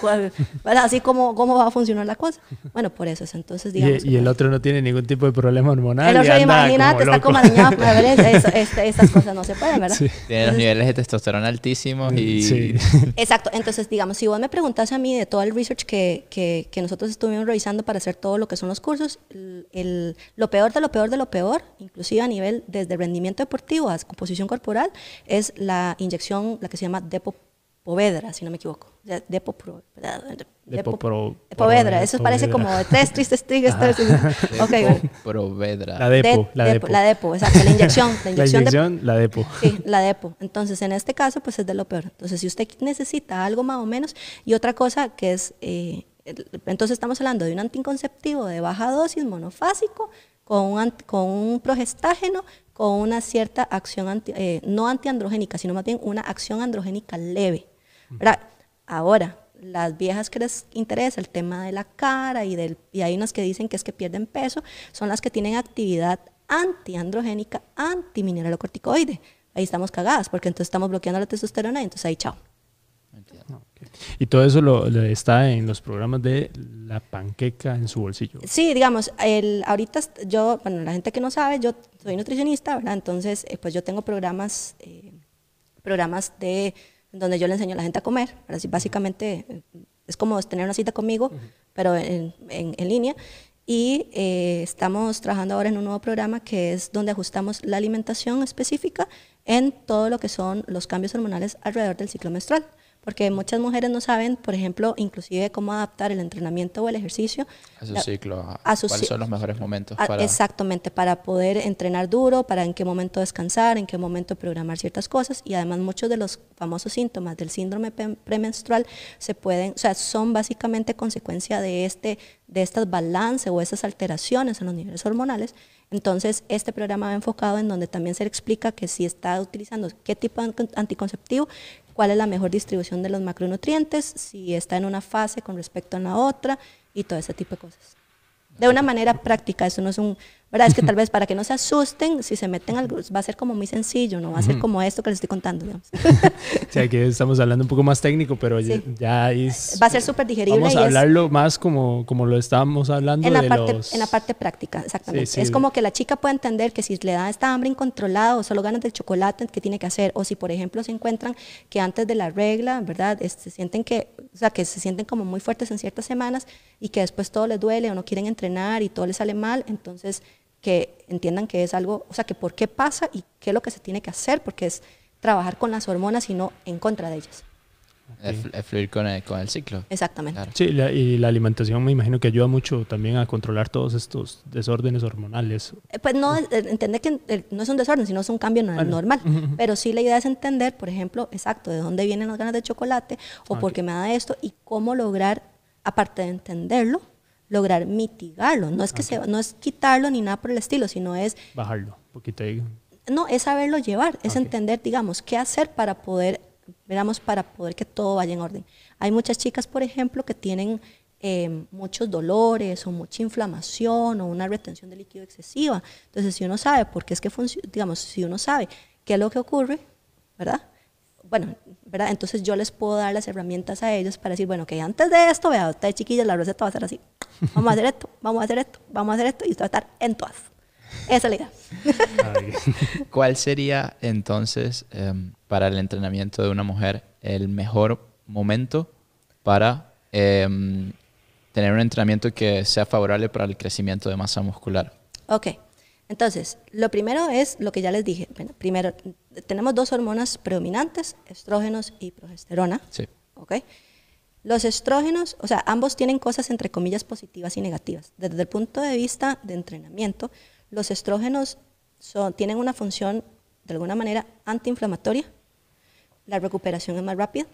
así como cómo va a funcionar la cosa. Bueno, por eso es, entonces digamos... Y, y el otro no tiene ningún tipo de problema hormonal. el y otro, anda imagínate, como está como arañado, para ver, eso- este- estas cosas no se pueden, ¿verdad? Sí. Tiene los niveles de testosterona altísimos y Sí. Exacto, entonces digamos, si vos me preguntas a mí de todo el research que, que, que nosotros estuvimos revisando para hacer todo lo que son los cursos, el, el- lo peor de lo peor de lo peor, inclusive a nivel desde rendimiento deportivo a composición corporal, es la inyección, la que se llama Depo Depo-Povedra, si no me equivoco. Depo, Depo- Depo-Povedra, eso parece como tres tristes tigres. tres- ok, bueno. Provedra. La depo, De- la depo. La depo, exacto, la inyección. La La inyección, la depo. Sí, la depo. Entonces, en este caso, pues es de lo peor. Entonces, si usted necesita algo más o menos, y otra cosa que es, eh, entonces estamos hablando de un anticonceptivo de baja dosis, monofásico, con un, con un progestágeno, con una cierta acción, anti- eh, no antiandrogénica, sino más bien una acción androgénica leve. ¿verdad? Ahora, las viejas que les interesa el tema de la cara y, del, y hay unas que dicen que es que pierden peso, son las que tienen actividad antiandrogénica, antimineralocorticoide. Ahí estamos cagadas, porque entonces estamos bloqueando la testosterona y entonces ahí chao. Entiendo. Y todo eso lo, lo está en los programas de la panqueca en su bolsillo. Sí, digamos, el, ahorita yo, bueno, la gente que no sabe, yo soy nutricionista, ¿verdad? Entonces, eh, pues yo tengo programas, eh, programas de donde yo le enseño a la gente a comer. Así, básicamente eh, es como tener una cita conmigo, pero en, en- en línea. Y eh, estamos trabajando ahora en un nuevo programa que es donde ajustamos la alimentación específica en todo lo que son los cambios hormonales alrededor del ciclo menstrual. Porque muchas mujeres no saben, por ejemplo, inclusive cómo adaptar el entrenamiento o el ejercicio A su la- ciclo. a- a su ¿Cuáles son los mejores momentos Ah, para...? Exactamente, para poder entrenar duro, para en qué momento descansar, en qué momento programar ciertas cosas y además muchos de los famosos síntomas del síndrome premenstrual se pueden, o sea, son básicamente consecuencia de este de estas balances o esas alteraciones en los niveles hormonales. Entonces, este programa va enfocado en donde también se le explica que si está utilizando qué tipo de anti- anticonceptivo, cuál es la mejor distribución de los macronutrientes, si está en una fase con respecto a la otra y todo ese tipo de cosas. De una manera práctica, eso no es un, ¿verdad? Es que tal vez para que no se asusten, si se meten al va a ser como muy sencillo, no va a ser como esto que les estoy contando, digamos. O sea, que estamos hablando un poco más técnico, pero ya- Sí. ya es... Va a ser súper digerible Vamos y a es- hablarlo más como, como lo estábamos hablando en la, de parte, los... en la parte práctica, exactamente. Sí, sí. Es como que la chica puede entender que si le da esta hambre incontrolada o solo ganas de chocolate, ¿qué tiene que hacer? O si, por ejemplo, se encuentran que antes de la regla, ¿verdad? Es- se sienten que, o sea, que se sienten como muy fuertes en ciertas semanas y que después todo les duele o no quieren entrenar y todo les sale mal, entonces que entiendan que es algo, o sea, que por qué pasa y qué es lo que se tiene que hacer, porque es trabajar con las hormonas y no en contra de ellas. Es, fl- es fluir con el, con el ciclo. Exactamente. Claro. Sí, la- y la alimentación me imagino que ayuda mucho también a controlar todos estos desórdenes hormonales. Eh, Pues no, eh, entender que eh, no es un desorden, sino es un cambio no- Bueno. normal. Pero sí la idea es entender, por ejemplo, exacto, de dónde vienen las ganas de chocolate o Ok. por qué me da esto y cómo lograr, aparte de entenderlo, lograr mitigarlo. No es que se, no es quitarlo ni nada por el estilo, sino es Bajarlo un poquito ahí. no, es saberlo llevar, es Ok. entender, digamos, qué hacer para poder, digamos, para poder que todo vaya en orden. Hay muchas chicas, por ejemplo, que tienen eh, muchos dolores o mucha inflamación o una retención de líquido excesiva. Entonces, si uno sabe por qué es que funciona, digamos, si uno sabe qué es lo que ocurre, ¿verdad? Bueno, ¿verdad? Entonces yo les puedo dar las herramientas a ellos para decir, bueno, que antes de esto, vea, usted chiquillas, la receta va a ser así. Vamos a hacer esto, vamos a hacer esto, vamos a hacer esto y usted va a estar en todas. Esa es la idea. ¿Cuál sería entonces em, para el entrenamiento de una mujer el mejor momento para em, tener un entrenamiento que sea favorable para el crecimiento de masa muscular? Ok, entonces, lo primero es lo que ya les dije. Bueno, primero, tenemos dos hormonas predominantes, estrógenos y progesterona. Sí. ¿ok? Los estrógenos, o sea, ambos tienen cosas entre comillas positivas y negativas. Desde el punto de vista de entrenamiento, los estrógenos son, tienen una función de alguna manera antiinflamatoria, la recuperación es más rápida,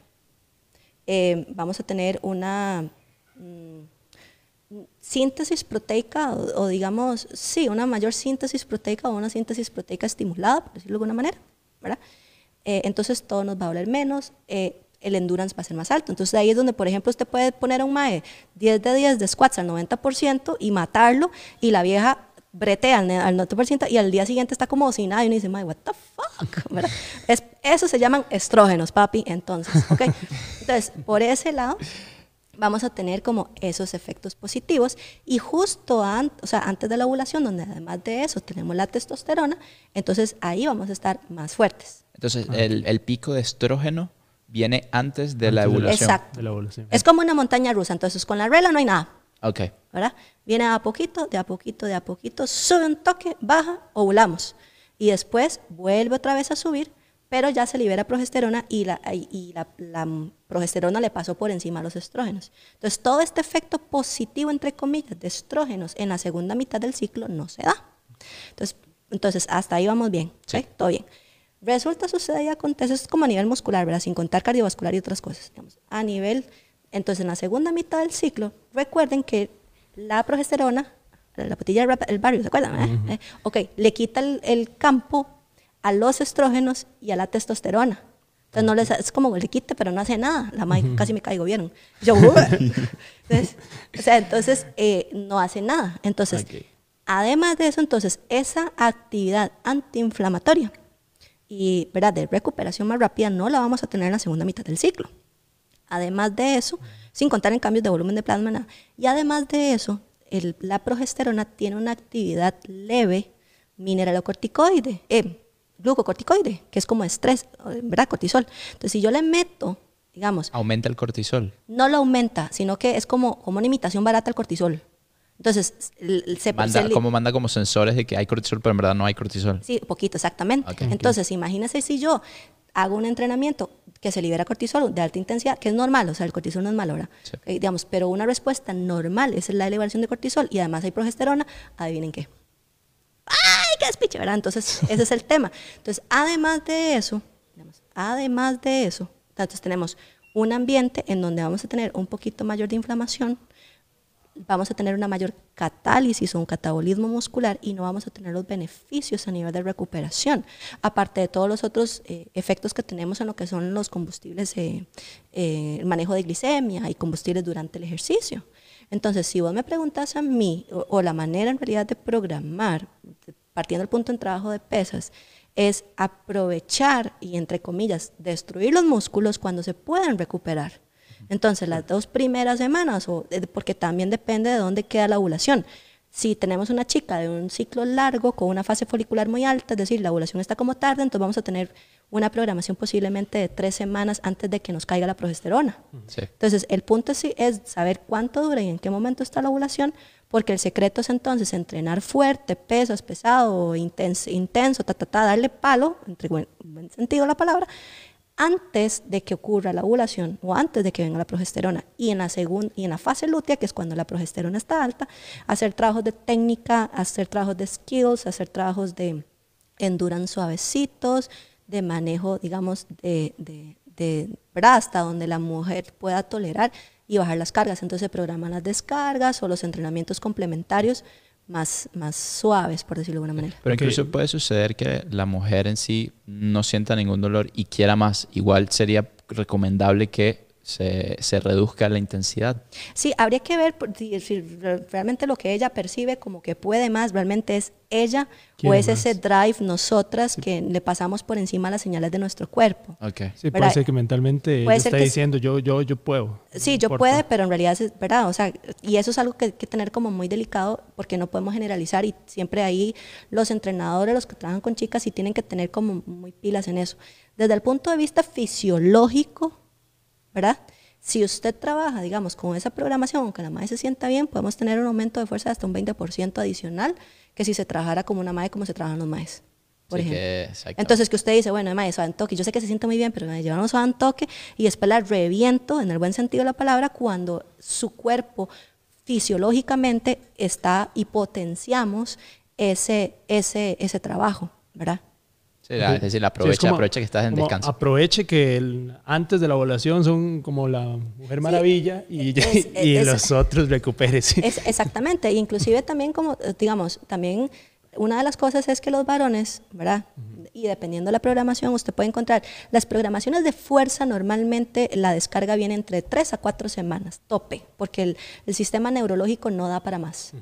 eh, vamos a tener una mm, síntesis proteica o, o digamos, sí, una mayor síntesis proteica o una síntesis proteica estimulada, por decirlo de alguna manera, ¿verdad? Eh, entonces todo nos va a doler menos, eh, el endurance va a ser más alto. Entonces ahí es donde, por ejemplo, usted puede poner a un mae 10 de 10 de squats al 90% y matarlo y la vieja bretea al 90% y al día siguiente está como sin nada y uno dice, mae, what the fuck, ¿verdad? Es, eso se llaman estrógenos, papi, entonces, ¿ok? Entonces, por ese lado, vamos a tener como esos efectos positivos y justo an- o sea, antes de la ovulación, donde además de eso tenemos la testosterona, entonces ahí vamos a estar más fuertes. Entonces, el, el pico de estrógeno viene antes de la Antes de la- ovulación. Exacto. de la evolución. Es como una montaña rusa, entonces con la regla no hay nada, Ok. ¿verdad? Viene a poquito, de a poquito, de a poquito, sube un toque, baja, ovulamos. Y después vuelve otra vez a subir pero ya se libera progesterona y, la, y la, la, progesterona le pasó por encima a los estrógenos. Entonces, todo este efecto positivo, entre comillas, de estrógenos en la segunda mitad del ciclo no se da. Entonces, entonces hasta ahí vamos bien, sí. todo bien. Resulta, sucede y acontece, es como a nivel muscular, ¿verdad? Sin contar cardiovascular y otras cosas. Digamos. A nivel, entonces en la segunda mitad del ciclo, recuerden que la progesterona, la patilla del barrio, ¿se acuerdan? ¿Eh? Ok, le quita el, el campo a los estrógenos y a la testosterona. Entonces no les, es como le quite, pero no hace nada. La madre casi me caigo, ¿vieron? Yo, entonces, o sea, entonces eh, no hace nada. Entonces, además de eso, entonces, esa actividad antiinflamatoria y ¿verdad? de recuperación más rápida no la vamos a tener en la segunda mitad del ciclo. Además de eso, sin contar en cambios de volumen de plasma, nada. Y además de eso, el, la progesterona tiene una actividad leve mineralocorticoide, eh, glucocorticoide, que es como estrés, ¿verdad? Cortisol. Entonces, si yo le meto, digamos... ¿Aumenta el cortisol? No lo aumenta, sino que es como, como una imitación barata al cortisol. Entonces, se, manda, como manda como sensores de que hay cortisol, pero en verdad no hay cortisol. Sí, poquito, exactamente. Entonces, imagínese si yo hago un entrenamiento que se libera cortisol de alta intensidad, que es normal, o sea, el cortisol no es malo, ¿verdad? digamos, pero una respuesta normal es la elevación de cortisol y además hay progesterona, adivinen qué. ¡Ay, qué despiche! ¿verdad? Entonces, ese es el tema. Entonces, además de eso, además de eso, entonces tenemos un ambiente en donde vamos a tener un poquito mayor de inflamación, vamos a tener una mayor catálisis o un catabolismo muscular y no vamos a tener los beneficios a nivel de recuperación, aparte de todos los otros eh, efectos que tenemos en lo que son los combustibles, eh, eh, el manejo de glicemia y combustibles durante el ejercicio. Entonces, si vos me preguntas a mí, o, la manera en realidad de programar, partiendo del punto en trabajo de pesas, es aprovechar y, entre comillas, destruir los músculos cuando se puedan recuperar. Entonces, las dos primeras semanas, o, porque también depende de dónde queda la ovulación. Si tenemos una chica de un ciclo largo con una fase folicular muy alta, es decir, la ovulación está como tarde, entonces vamos a tener una programación posiblemente de tres semanas antes de que nos caiga la progesterona. Entonces, el punto sí es saber cuánto dura y en qué momento está la ovulación, porque el secreto es entonces entrenar fuerte, pesos, pesado, intenso, intenso ta, ta, ta, darle palo, entre buen, buen sentido la palabra, antes de que ocurra la ovulación o antes de que venga la progesterona. Y en la segunda y en la fase lútea que es cuando la progesterona está alta hacer trabajos de técnica hacer trabajos de skills hacer trabajos de endurance suavecitos de manejo digamos de, de, hasta donde la mujer pueda tolerar y bajar las cargas. Entonces se programan las descargas o los entrenamientos complementarios más, más suaves, por decirlo de alguna manera. Pero incluso puede suceder que la mujer en sí no sienta ningún dolor y quiera más. Igual sería recomendable que se, se, reduzca la intensidad. Sí, habría que ver si, realmente lo que ella percibe como que puede más, realmente es ella o es ese drive nosotras que le pasamos por encima las señales de nuestro cuerpo. Okay. Sí, puede ser que mentalmente ella está diciendo yo, yo, yo puedo. Sí, yo puedo, pero en realidad es verdad, o sea, y eso es algo que hay que tener como muy delicado porque no podemos generalizar y siempre ahí los entrenadores, los que trabajan con chicas, sí tienen que tener como muy pilas en eso. Desde el punto de vista fisiológico, ¿verdad? Si usted trabaja, digamos, con esa programación, aunque la madre se sienta bien, podemos tener un aumento de fuerza de hasta un 20% adicional que si se trabajara como una madre como se trabajan los maes. Por ejemplo. Entonces, que usted dice, bueno, madre, suave toque, yo sé que se siente muy bien, pero me llevan un toque y después la reviento, en el buen sentido de la palabra, cuando su cuerpo fisiológicamente está y potenciamos ese, ese, ese trabajo, ¿verdad? Es decir, aproveche, aproveche que estás en descanso. Aproveche que el, antes de la ovulación son como la Mujer Maravilla y, y los otros recupérese. exactamente, inclusive también como, digamos, también una de las cosas es que los varones, ¿verdad? Y dependiendo de la programación, usted puede encontrar las programaciones de fuerza, normalmente la descarga viene entre 3 a 4 semanas, tope, porque el, el sistema neurológico no da para más.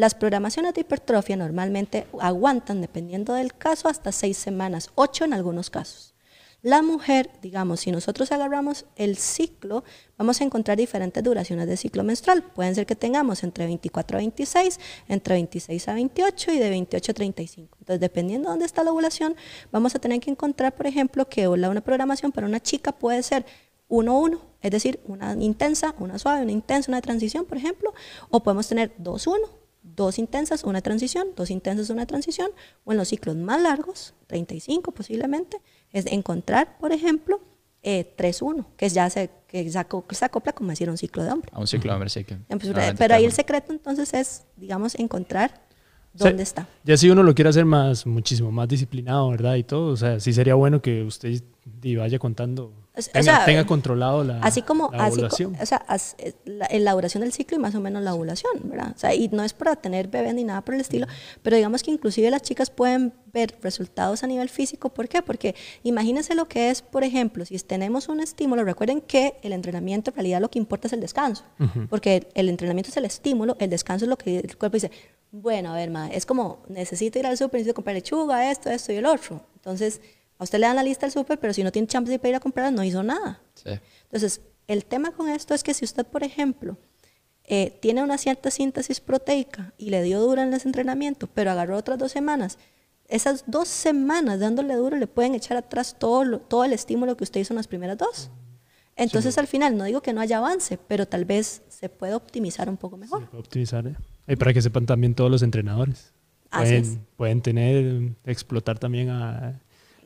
Las programaciones de hipertrofia normalmente aguantan, dependiendo del caso, hasta seis semanas, ocho en algunos casos. La mujer, digamos, si nosotros agarramos el ciclo, vamos a encontrar diferentes duraciones de ciclo menstrual. Pueden ser que tengamos entre 24 a 26, entre 26 a 28 y de 28 a 35. Entonces, dependiendo de dónde está la ovulación, vamos a tener que encontrar, por ejemplo, que una programación para una chica puede ser 1-1, es decir, una intensa, una suave, una intensa, una transición, por ejemplo, o podemos tener 2-1, dos intensas, una transición, dos intensas, una transición, o en los ciclos más largos, 35 posiblemente, Es encontrar, por ejemplo, eh, 3-1, que ya se, que se aco- se acopla como decir un ciclo de hombre. A un ciclo de hombre, sí que. Pues, pero ahí el secreto entonces es, digamos, encontrar O sea, dónde está. Ya si uno lo quiere hacer más, muchísimo más disciplinado, ¿verdad? Y todo, o sea, sí sería bueno que usted vaya contando, O sea, tenga, tenga controlado la, Así como, la así ovulación. o sea, as- eh, la, la duración del ciclo y más o menos la ovulación, ¿verdad? O sea, y no es para tener bebé ni nada por el estilo, pero digamos que inclusive las chicas pueden ver resultados a nivel físico. ¿Por qué? Porque imagínense lo que es, por ejemplo, si tenemos un estímulo, recuerden que el entrenamiento en realidad lo que importa es el descanso, porque el, el entrenamiento es el estímulo, el descanso es lo que el cuerpo dice, bueno, a ver, ma, es como, necesito ir al súper, necesito comprar lechuga, esto, esto y el otro. Entonces, a usted le dan la lista del súper, pero si no tiene chance para ir a comprar, no hizo nada. Sí. Entonces, el tema con esto es que si usted, por ejemplo, eh, tiene una cierta síntesis proteica y le dio duro en ese entrenamiento, pero agarró otras dos semanas, esas dos semanas dándole duro le pueden echar atrás todo, lo- todo el estímulo que usted hizo en las primeras dos. Entonces, al final, no digo que no haya avance, pero tal vez se puede optimizar un poco mejor. Se puede optimizar, ¿eh? Y para que sepan también todos los entrenadores. Pueden, pueden tener, explotar también a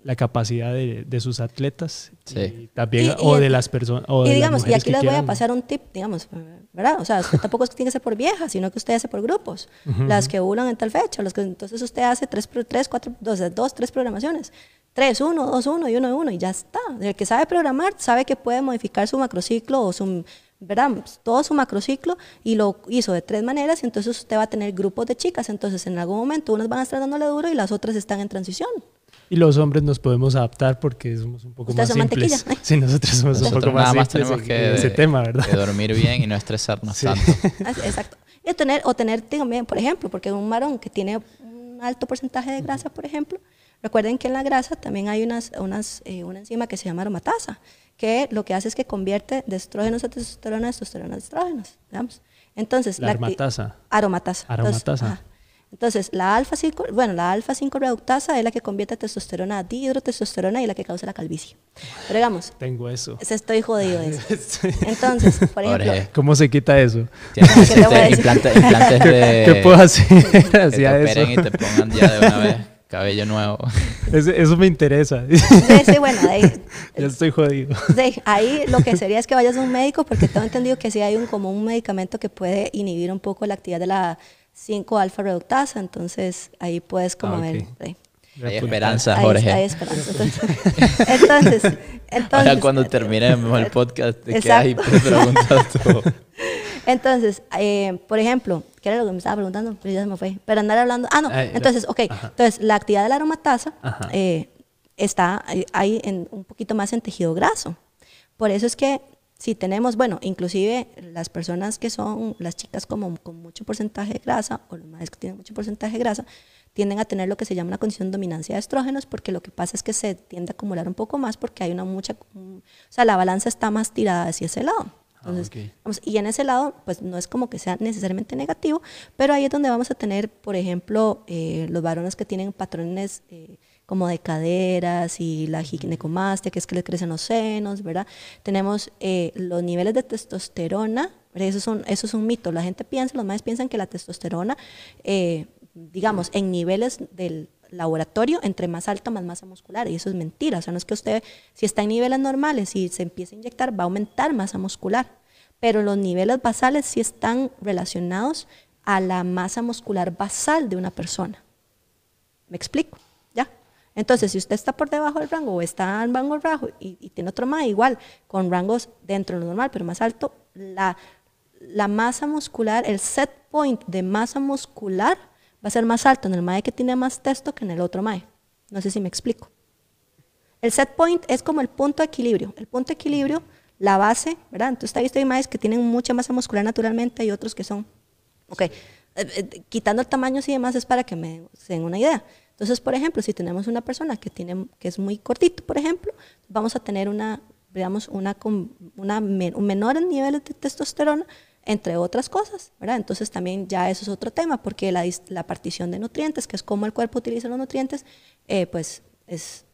la capacidad de, de sus atletas Sí. y también Y- y o de las personas o y de las digamos, y aquí les voy a pasar un tip, digamos, ¿verdad? O sea, usted tampoco es que tiene que ser por vieja, sino que usted hace por grupos. Las que ovulan en tal fecha, los que, entonces usted hace tres, pro- tres cuatro, dos, dos, tres programaciones. Tres, uno, dos, uno y uno, uno, y ya está. El que sabe programar sabe que puede modificar su macrociclo o su, ¿verdad? Todo su macrociclo y lo hizo de tres maneras, y entonces usted va a tener grupos de chicas. Entonces, en algún momento, unas van a estar dándole duro y las otras están en transición. Y los hombres nos podemos adaptar porque somos un poco más son simples. Sí, nosotros somos un Nosotros poco más nada más simples tenemos en- que, en ese tema, ¿verdad? que dormir bien y no estresarnos Sí. tanto. Ah, Exacto. Y tener, o tener también, por ejemplo, porque un varón que tiene un alto porcentaje de grasa, por ejemplo, recuerden que en la grasa también hay unas, unas, eh, una enzima que se llama aromatasa, que lo que hace es que convierte de estrógenos a testosterona, de testosterona a estrógenos. digamos. Entonces, La acti- aromatasa. Aromatasa. Entonces, Aromatasa. ajá. Entonces, la alfa 5, bueno, la alfa 5 reductasa es la que convierte testosterona a dihidrotestosterona y la que causa la calvicie. Pero digamos, Tengo eso. estoy jodido de eso. Entonces, por ejemplo, ¿Cómo se quita eso? tienes ¿Qué te implantes de. ¿Qué puedo hacer Que te y te pongan ya de una vez cabello nuevo. Eso me interesa. ese, bueno, ahí, ya estoy jodido. Sí, ahí lo que sería es que vayas a un médico porque tengo entendido que sí hay un como un medicamento que puede inhibir un poco la actividad de la 5 alfa reductasa, entonces ahí puedes como Ah, ver. ok. sí. Hay esperanza, Jorge. está, hay esperanza. Entonces, entonces, entonces, Ahora cuando terminemos el podcast te quedas y te preguntas todo. Entonces, eh, por ejemplo, ¿qué era lo que me estaba preguntando? Pero ya se me fue. Pero andar hablando. Ah, no. Ay. Entonces, ok. Entonces, la actividad de la aromatasa eh, está ahí- ahí en, un poquito más en tejido graso. Por eso es que si tenemos, bueno, inclusive las personas que son, las chicas como con mucho porcentaje de grasa, o los madres que tienen mucho porcentaje de grasa, tienden a tener lo que se llama una condición de dominancia de estrógenos, porque lo que pasa es que se tiende a acumular un poco más porque hay una mucha, o sea, la balanza está más tirada hacia ese lado. Entonces, ok. Vamos, y en ese lado, pues no es como que sea necesariamente negativo, pero ahí es donde vamos a tener, por ejemplo, eh, los varones que tienen patrones eh, como de caderas y la ginecomastia, que es que les crecen los senos, ¿verdad? Tenemos eh, los niveles de testosterona, eso es, un, eso es un mito. La gente piensa, los más piensan que la testosterona, eh, digamos, en niveles del laboratorio, entre más alta, más masa muscular. Y eso es mentira. O sea, no es que usted, si está en niveles normales y se empieza a inyectar, va a aumentar masa muscular. Pero los niveles basales sí están relacionados a la masa muscular basal de una persona. ¿Me explico? Entonces, si usted está por debajo del rango o está en rango bajo y, tiene otro más igual, con rangos dentro de lo normal, pero más alto, la, masa muscular, el set point de masa muscular va a ser más alto en el MAE que tiene más testo que en el otro MAE. No sé si me explico. El set point es como el punto de equilibrio. El punto de equilibrio, la base, ¿verdad? Entonces, está visto hay MAEs que tienen mucha masa muscular naturalmente y otros que son. Ok, eh, eh, quitando el tamaño y demás es para que me se den una idea. Entonces, por ejemplo, si tenemos una persona que, tiene, que es muy cortito, por ejemplo, vamos a tener una, digamos, una, una un menor en niveles de testosterona, entre otras cosas, ¿verdad? Entonces también ya eso es otro tema, porque la, la partición de nutrientes, que es cómo el cuerpo utiliza los nutrientes, eh, pues es,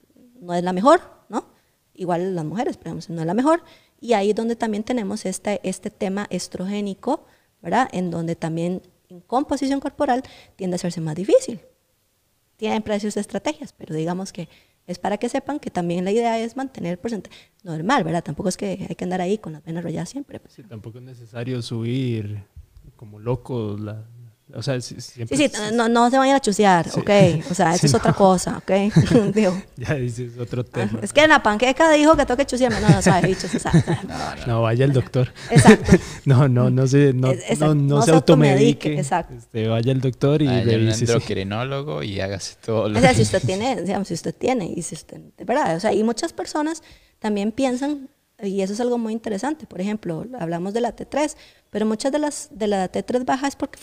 no es la mejor, ¿no? Igual las mujeres, pero digamos, no es la mejor. Y ahí es donde también tenemos este, este tema estrogénico, ¿verdad? En donde también en composición corporal tiende a hacerse más difícil. Tienen precios de estrategias, pero digamos que Es para que sepan que también la idea es mantener el porcentaje normal, ¿verdad? Tampoco es que hay que andar ahí con las venas rolladas siempre. pues. Sí, tampoco es necesario subir como locos la, o sea, si- siempre Sí, sí, no, no se vayan a chusear, Sí. ¿ok? O sea, eso Sí, es otra no. cosa, ¿ok? Digo, Ya dices otro tema. es que en la panqueca dijo que tengo que chusearme. No, no sabe, bichos, o sea, No, vaya el doctor. Exacto. No, no, no se, no, exacto, no, no no se se automedique, automedique. exacto. Este, vaya al doctor y Vaya revise. sí. endocrinólogo y hágase todo lo O sea, que- si usted tiene, digamos, si usted tiene, y si usted, de verdad, o sea, y muchas personas también piensan, y eso es algo muy interesante, por ejemplo, hablamos de la T3, pero muchas de las de la T3 baja es porque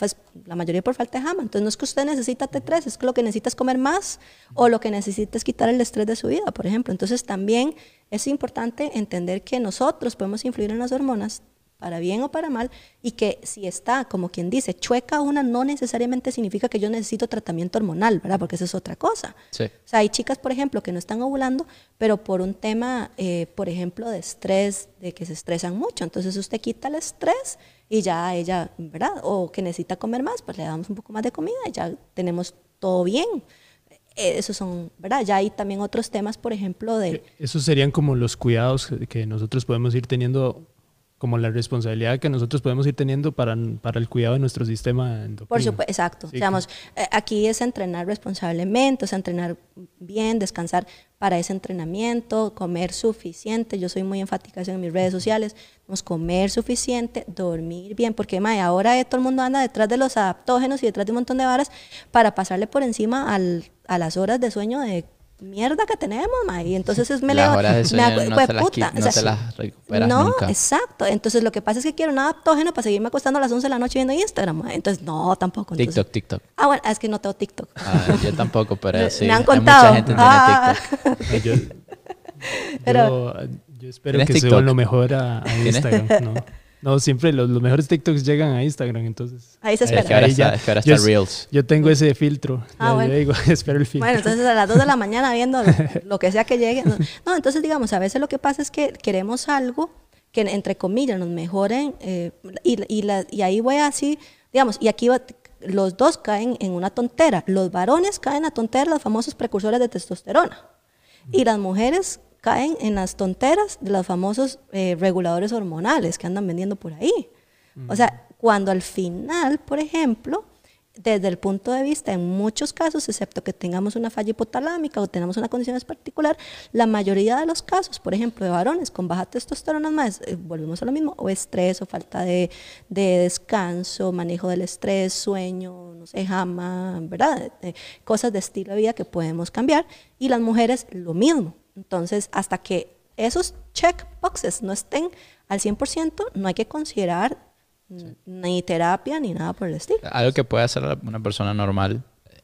la mayoría por falta de jama, entonces no es que usted necesita T3, es que lo que necesita es comer más o lo que necesita es quitar el estrés de su vida, por ejemplo. Entonces también es importante entender que nosotros podemos influir en las hormonas para bien o para mal, y que si está, como quien dice, chueca una, no necesariamente significa que yo necesito tratamiento hormonal, ¿verdad? Porque esa es otra cosa. Sí. O sea, hay chicas, por ejemplo, que no están ovulando, pero por un tema, eh, por ejemplo, de estrés, de que se estresan mucho. Entonces usted quita el estrés y ya ella, ¿verdad? O que necesita comer más, pues le damos un poco más de comida y ya tenemos todo bien. Eh, Esos son, ¿verdad? Ya hay también otros temas, por ejemplo, de... Esos serían como los cuidados que nosotros podemos ir teniendo, como la responsabilidad que nosotros podemos ir teniendo para, para el cuidado de nuestro sistema endocrino. Por supuesto, exacto. Sí, Digamos, eh, aquí es entrenar responsablemente, es entrenar bien, descansar para ese entrenamiento, comer suficiente. Yo soy muy enfática en mis redes sociales. Vamos comer suficiente, dormir bien, porque mae, ahora eh, todo el mundo anda detrás de los adaptógenos y detrás de un montón de varas para pasarle por encima al- a las horas de sueño de mierda que tenemos, mae. Y entonces es me Las levo- horas de me sueño no las puta, qui- no o sea, te las recuperas no, nunca. exacto. Entonces lo que pasa es que quiero un adaptógeno para seguirme acostando a las 11 de la noche viendo Instagram. Entonces, no, tampoco. Entonces- TikTok, TikTok. Ah, bueno, es que no tengo TikTok. Ah, yo tampoco, pero Me- sí. me han hay contado. Mucha gente tiene Ah. TikTok. Eh, Yo, Pero- yo, espero ¿Tienes que TikTok? suban lo mejor a, a. Instagram. No, no siempre los, los mejores TikToks llegan a Instagram, entonces. Ahí se Es espera. que ahora está, ya- es que ahora yo está s- Reels. Yo tengo ese filtro. Ah, Ya- bueno. yo digo, espero el filtro. Bueno, entonces a las 2 de la mañana viendo lo que sea que llegue. No, No, entonces digamos, a veces lo que pasa es que queremos algo que entre comillas nos mejoren eh, y, y, la- y ahí voy así, digamos, y aquí va- los dos caen en una tontera. Los varones caen a tontera los famosos precursores de testosterona y las mujeres caen en las tonteras de los famosos eh, reguladores hormonales que andan vendiendo por ahí. O sea, cuando al final, por ejemplo, desde el punto de vista, en muchos casos, excepto que tengamos una falla hipotalámica o tengamos una condición particular, la mayoría de los casos, por ejemplo, de varones con baja testosterona más, eh, volvemos a lo mismo, o estrés, o falta de, de descanso, manejo del estrés, sueño, no sé, jama, ¿verdad? Eh, cosas de estilo de vida que podemos cambiar. Y las mujeres, lo mismo. Entonces, hasta que esos check boxes no estén al 100%, no hay que considerar ni terapia ni nada por el estilo. Algo que puede hacer una persona normal eh,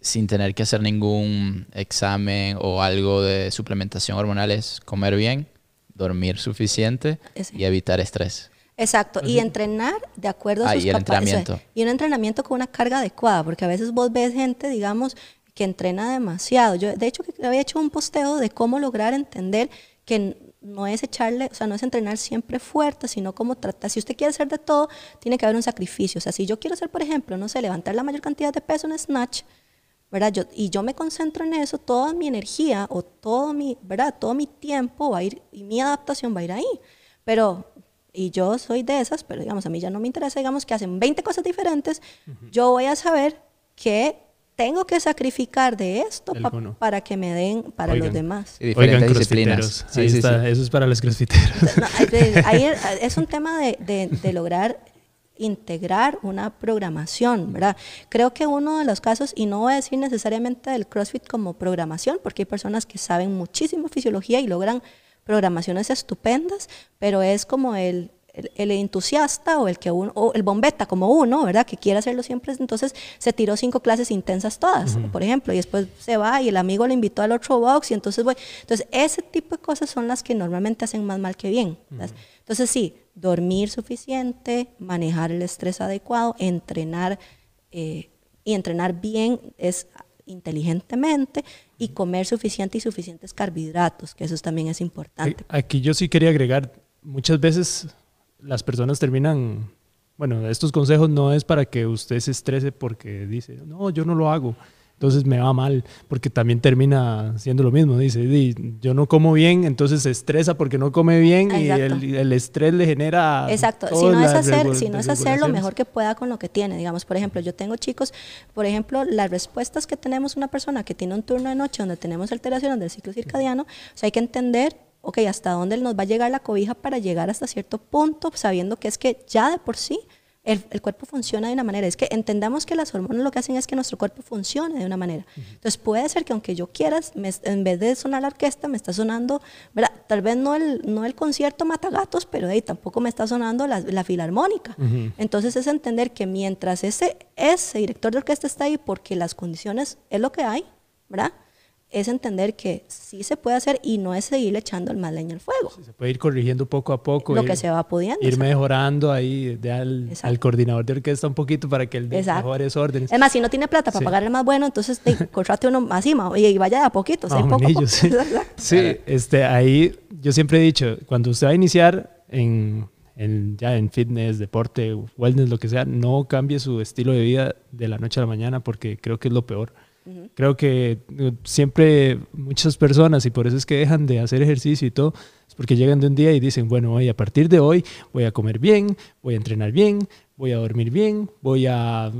sin tener que hacer ningún examen o algo de suplementación hormonal es comer bien, dormir suficiente y evitar estrés. Exacto, y entrenar de acuerdo a Ah, sus y el entrenamiento. Y un entrenamiento con una carga adecuada, porque a veces vos ves gente, digamos, que entrena demasiado. Yo, de hecho, que había hecho un posteo de cómo lograr entender que no es echarle, o sea, no es entrenar siempre fuerte, sino cómo tratar. Si usted quiere hacer de todo, tiene que haber un sacrificio. O sea, si yo quiero hacer, por ejemplo, no sé, levantar la mayor cantidad de peso en snatch, ¿verdad? Yo, y yo me concentro en eso, toda mi energía o todo mi, ¿verdad? Todo mi tiempo va a ir y mi adaptación va a ir ahí. Pero, y yo soy de esas, pero digamos, a mí ya no me interesa, digamos, que hacen 20 cosas diferentes, yo voy a saber que tengo que sacrificar de esto pa- para que me den para Oigan. los demás. Y diferentes Oigan, disciplinas. Sí, Ahí sí, está, sí. Eso es para los crossfiteros. No, ahí es un tema de, de- de lograr integrar una programación, ¿verdad? Creo que uno de los casos, y no voy a decir necesariamente del CrossFit como programación, porque hay personas que saben muchísimo fisiología y logran programaciones estupendas, pero es como el, el, el entusiasta o el que uno, o el bombeta como uno, ¿verdad? Que quiere hacerlo siempre, entonces se tiró cinco clases intensas todas, por ejemplo, y después se va y el amigo le invitó al otro box y entonces voy. Entonces, ese tipo de cosas son las que normalmente hacen más mal que bien. Entonces, sí, dormir suficiente, manejar el estrés adecuado, entrenar eh, y entrenar bien es inteligentemente y comer suficiente y suficientes carbohidratos, que eso también es importante. Aquí yo sí quería agregar, muchas veces las personas terminan, bueno, estos consejos no es para que usted se estrese porque dice, no, yo no lo hago. entonces me va mal, porque también termina siendo lo mismo. Dice, "Di, yo no como bien, entonces se estresa porque no come bien y el, el estrés le genera... Exacto, si no, es hacer, si no es hacer lo mejor que pueda con lo que tiene, digamos, por ejemplo, yo tengo chicos, por ejemplo, las respuestas que tenemos una persona que tiene un turno de noche donde tenemos alteraciones del ciclo circadiano, o sea, hay que entender, ok, hasta dónde nos va a llegar la cobija para llegar hasta cierto punto, sabiendo que es que ya de por sí el, el cuerpo funciona de una manera. Es que entendamos que las hormonas lo que hacen es que nuestro cuerpo funcione de una manera. Entonces puede ser que aunque yo quieras, me- en vez de sonar la orquesta, me está sonando, ¿verdad? tal vez no el, no el concierto Matagatos, pero ahí tampoco me está sonando la, la filarmónica. Entonces es entender que mientras ese, ese director de orquesta está ahí, porque las condiciones es lo que hay, ¿verdad? Es entender que sí se puede hacer y no es seguirle echando el más leña al fuego. Se puede ir corrigiendo poco a poco. Lo ir- que se va pudiendo. Ir mejorando ahí de al, al coordinador de orquesta un poquito para que él dé mejores órdenes. Es más, si no tiene plata para Sí. pagar el más bueno, entonces de, contrate uno ma, y, y vaya de a poquito. Más ¿sí? o Poco poco. sí. Sí, este, ahí yo siempre he dicho, cuando usted va a iniciar en, en- ya en fitness, deporte, wellness, lo que sea, no cambie su estilo de vida de la noche a la mañana porque creo que es lo peor. Creo que eh, siempre muchas personas, y por eso es que dejan de hacer ejercicio y todo, es porque llegan de un día y dicen, bueno, hoy a partir de hoy voy a comer bien, voy a entrenar bien, voy a dormir bien, voy a,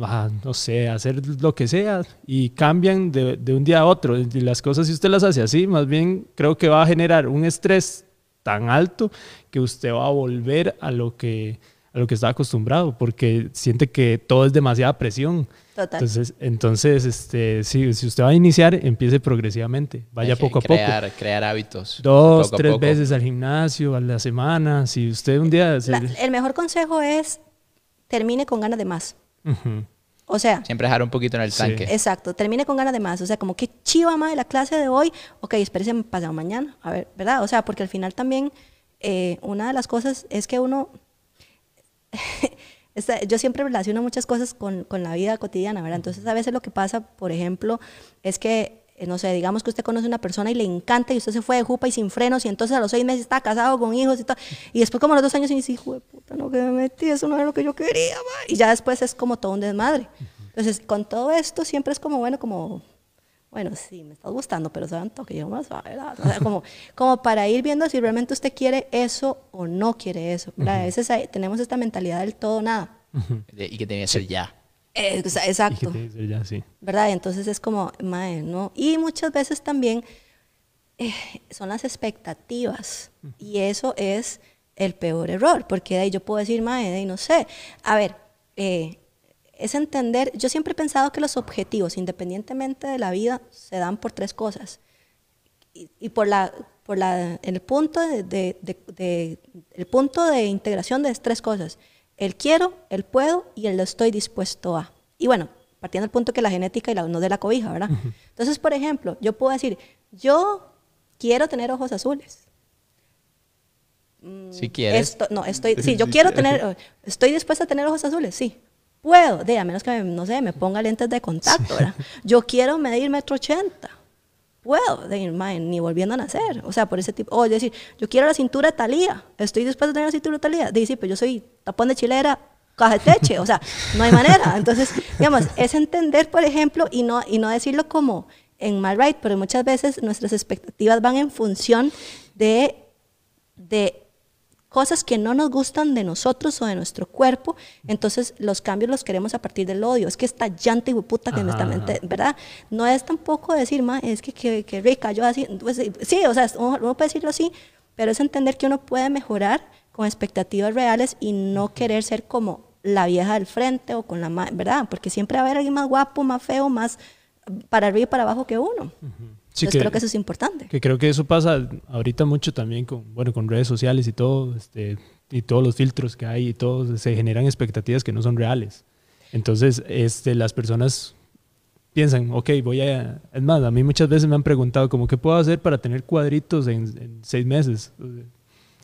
no sé, hacer lo que sea, y cambian de, de un día a otro. Y las cosas, si usted las hace así, más bien creo que va a generar un estrés tan alto que usted va a volver a lo que, a lo que está acostumbrado, porque siente que todo es demasiada presión. Total. Entonces, entonces este, si, si usted va a iniciar, empiece progresivamente, vaya poco a crear, poco. Crear hábitos. Dos, poco tres poco. veces al gimnasio, a la semana. Si usted un día... se- La- el mejor consejo es termine con ganas de más. O sea, Siempre dejar un poquito en el Sí. tanque. Exacto, termine con ganas de más. O sea, como que chiva más de la clase de hoy. Ok, espérese pasado mañana. A ver, ¿verdad? O sea, porque al final también eh, una de las cosas es que uno. Esta- yo siempre relaciono muchas cosas con, con la vida cotidiana, ¿verdad? Entonces, a veces lo que pasa, por ejemplo, es que, eh, no sé, digamos que usted conoce a una persona y le encanta y usted se fue de jupa y sin frenos y entonces a los seis meses está casado con hijos y todo. Y después, como a los dos años, y dice, hijo de puta, no que me metí, eso no era lo que yo quería, ma". Y ya después es como todo un desmadre. Entonces, con todo esto siempre es como, bueno, como, bueno, sí, me estás gustando, pero santo que yo más ¿verdad? O sea, como, como para ir viendo si realmente usted quiere eso o no quiere eso. A veces hay- tenemos esta mentalidad del todo nada. Y que tiene que ser ya. Eh, o sea, Y que exacto. tiene que ser ya así. ¿verdad? Entonces es como, mae, ¿no? Y muchas veces también eh, son las expectativas. Y eso es el peor error, porque de ahí yo puedo decir, mae, de ahí no sé. A ver, eh, es entender, yo siempre he pensado que los objetivos, independientemente de la vida, se dan por tres cosas. Y, y por la por la el punto de, de- de- de- el punto de integración de tres cosas. El quiero el puedo y el lo estoy dispuesto a. Y bueno partiendo del punto que la genética y la no de la cobija verdad entonces por ejemplo yo puedo decir yo quiero tener ojos azules. Si quieres. esto, no, estoy, sí, yo quiero tener, estoy dispuesta a tener ojos azules, sí. Puedo, de, a menos que, me- no sé, me ponga lentes de contacto, ¿verdad? Yo quiero medir metro ochenta. Puedo, de, ni volviendo a nacer. O sea, por ese tipo. O decir, yo quiero la cintura de Talía. Estoy dispuesta a tener la cintura de Talía. De, sí, pero yo soy tapón de chilera, caja de teche. O sea, no hay manera. Entonces, digamos, es entender, por ejemplo, y no, y no decirlo como en mal right, pero muchas veces nuestras expectativas van en función de de cosas que no nos gustan de nosotros o de nuestro cuerpo, entonces los cambios los queremos a partir del odio. Es que esta llanta y puta que me está, Ajá, mente- ¿verdad? No es tampoco decir, ma, es que, que, que rica, yo así, pues, sí, o sea, uno puede decirlo así, pero es entender que uno puede mejorar con expectativas reales y no querer ser como la vieja del frente o con la, ¿verdad? Porque siempre va a haber alguien más guapo, más feo, más para arriba y para abajo que uno. Sí, Entonces creo que eso es importante. Que creo que eso pasa ahorita mucho también con, bueno, con redes sociales y todo, este, y todos los filtros que hay y todo, se generan expectativas que no son reales. Entonces, este, las personas piensan, ok, voy a... Es más, a mí muchas veces me han preguntado, como, ¿qué puedo hacer para tener cuadritos en, en seis meses?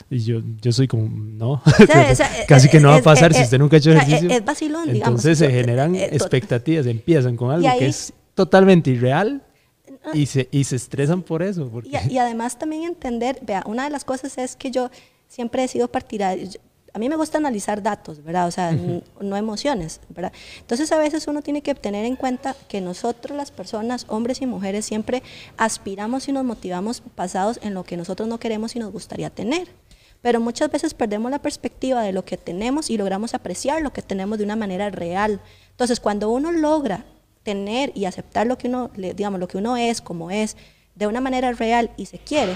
Y yo, yo soy como, no, O sea, o sea, casi que no va a pasar es- si usted nunca ha hecho ejercicio. Es, es vacilón, digamos. Entonces se Yo- generan eh, to- expectativas, empiezan con algo ahí- que es totalmente irreal y se, y se estresan por eso. Porque, Y, y además también entender, vea, una de las cosas es que yo siempre he sido partidaria, a mí me gusta analizar datos, ¿verdad? O sea, no emociones, ¿verdad? Entonces a veces uno tiene que tener en cuenta que nosotros las personas, hombres y mujeres, siempre aspiramos y nos motivamos basados en lo que nosotros no queremos y nos gustaría tener. Pero muchas veces perdemos la perspectiva de lo que tenemos y logramos apreciar lo que tenemos de una manera real. Entonces, cuando uno logra tener y aceptar lo que uno, digamos, lo que uno es, como es, de una manera real y se quiere,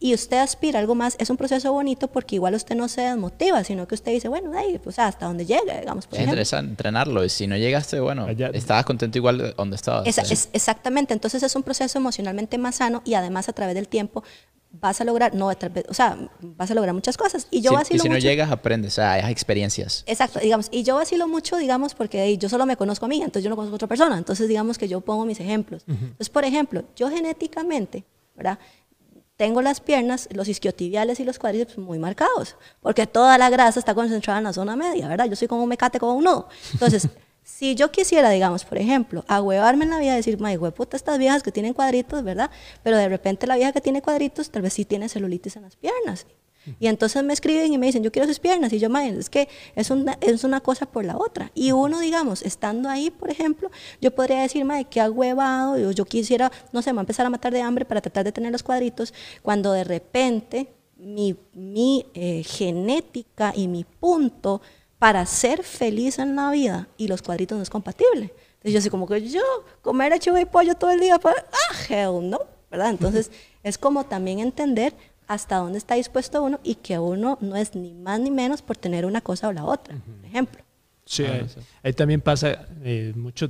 y usted aspira a algo más, es un proceso bonito porque igual usted no se desmotiva, sino que usted dice, bueno, ahí, pues hasta donde llegue, digamos. Por es interesante entrenarlo y si no llegaste, bueno, estabas contento igual de donde estabas. es, exactamente, entonces es un proceso emocionalmente más sano y además a través del tiempo vas a lograr, no, o sea, vas a lograr muchas cosas. Y yo sí, Y si no llegas, aprendes, o sea, hay experiencias. Exacto, digamos, y yo vacilo mucho, digamos, porque yo solo me conozco a mí, entonces yo no conozco a otra persona, entonces digamos que yo pongo mis ejemplos. Entonces, por ejemplo, yo genéticamente, ¿verdad? Tengo las piernas, los isquiotibiales y los cuádriceps muy marcados, porque toda la grasa está concentrada en la zona media, ¿verdad? Yo soy como un mecate, como un nudo. Entonces, si yo quisiera, digamos, por ejemplo, agüevarme en la vida y decir, may, puta, estas viejas que tienen cuadritos, ¿verdad? Pero de repente la vieja que tiene cuadritos tal vez sí tiene celulitis en las piernas. Y entonces me escriben y me dicen, yo quiero sus piernas. Y yo, may, es que es una, es una cosa por la otra. Y uno, digamos, estando ahí, por ejemplo, yo podría decir, may, que agüevado, yo, yo quisiera, no sé, me empezar a matar de hambre para tratar de tener los cuadritos, cuando de repente mi, mi eh, genética y mi punto para ser feliz en la vida y los cuadritos no es compatible. Entonces yo así como que yo comer hecho y pollo todo el día, para, ah, hell no, ¿verdad? Entonces es como también entender hasta dónde está dispuesto uno y que uno no es ni más ni menos por tener una cosa o la otra, por ejemplo. Sí, ahí, también pasa eh, mucho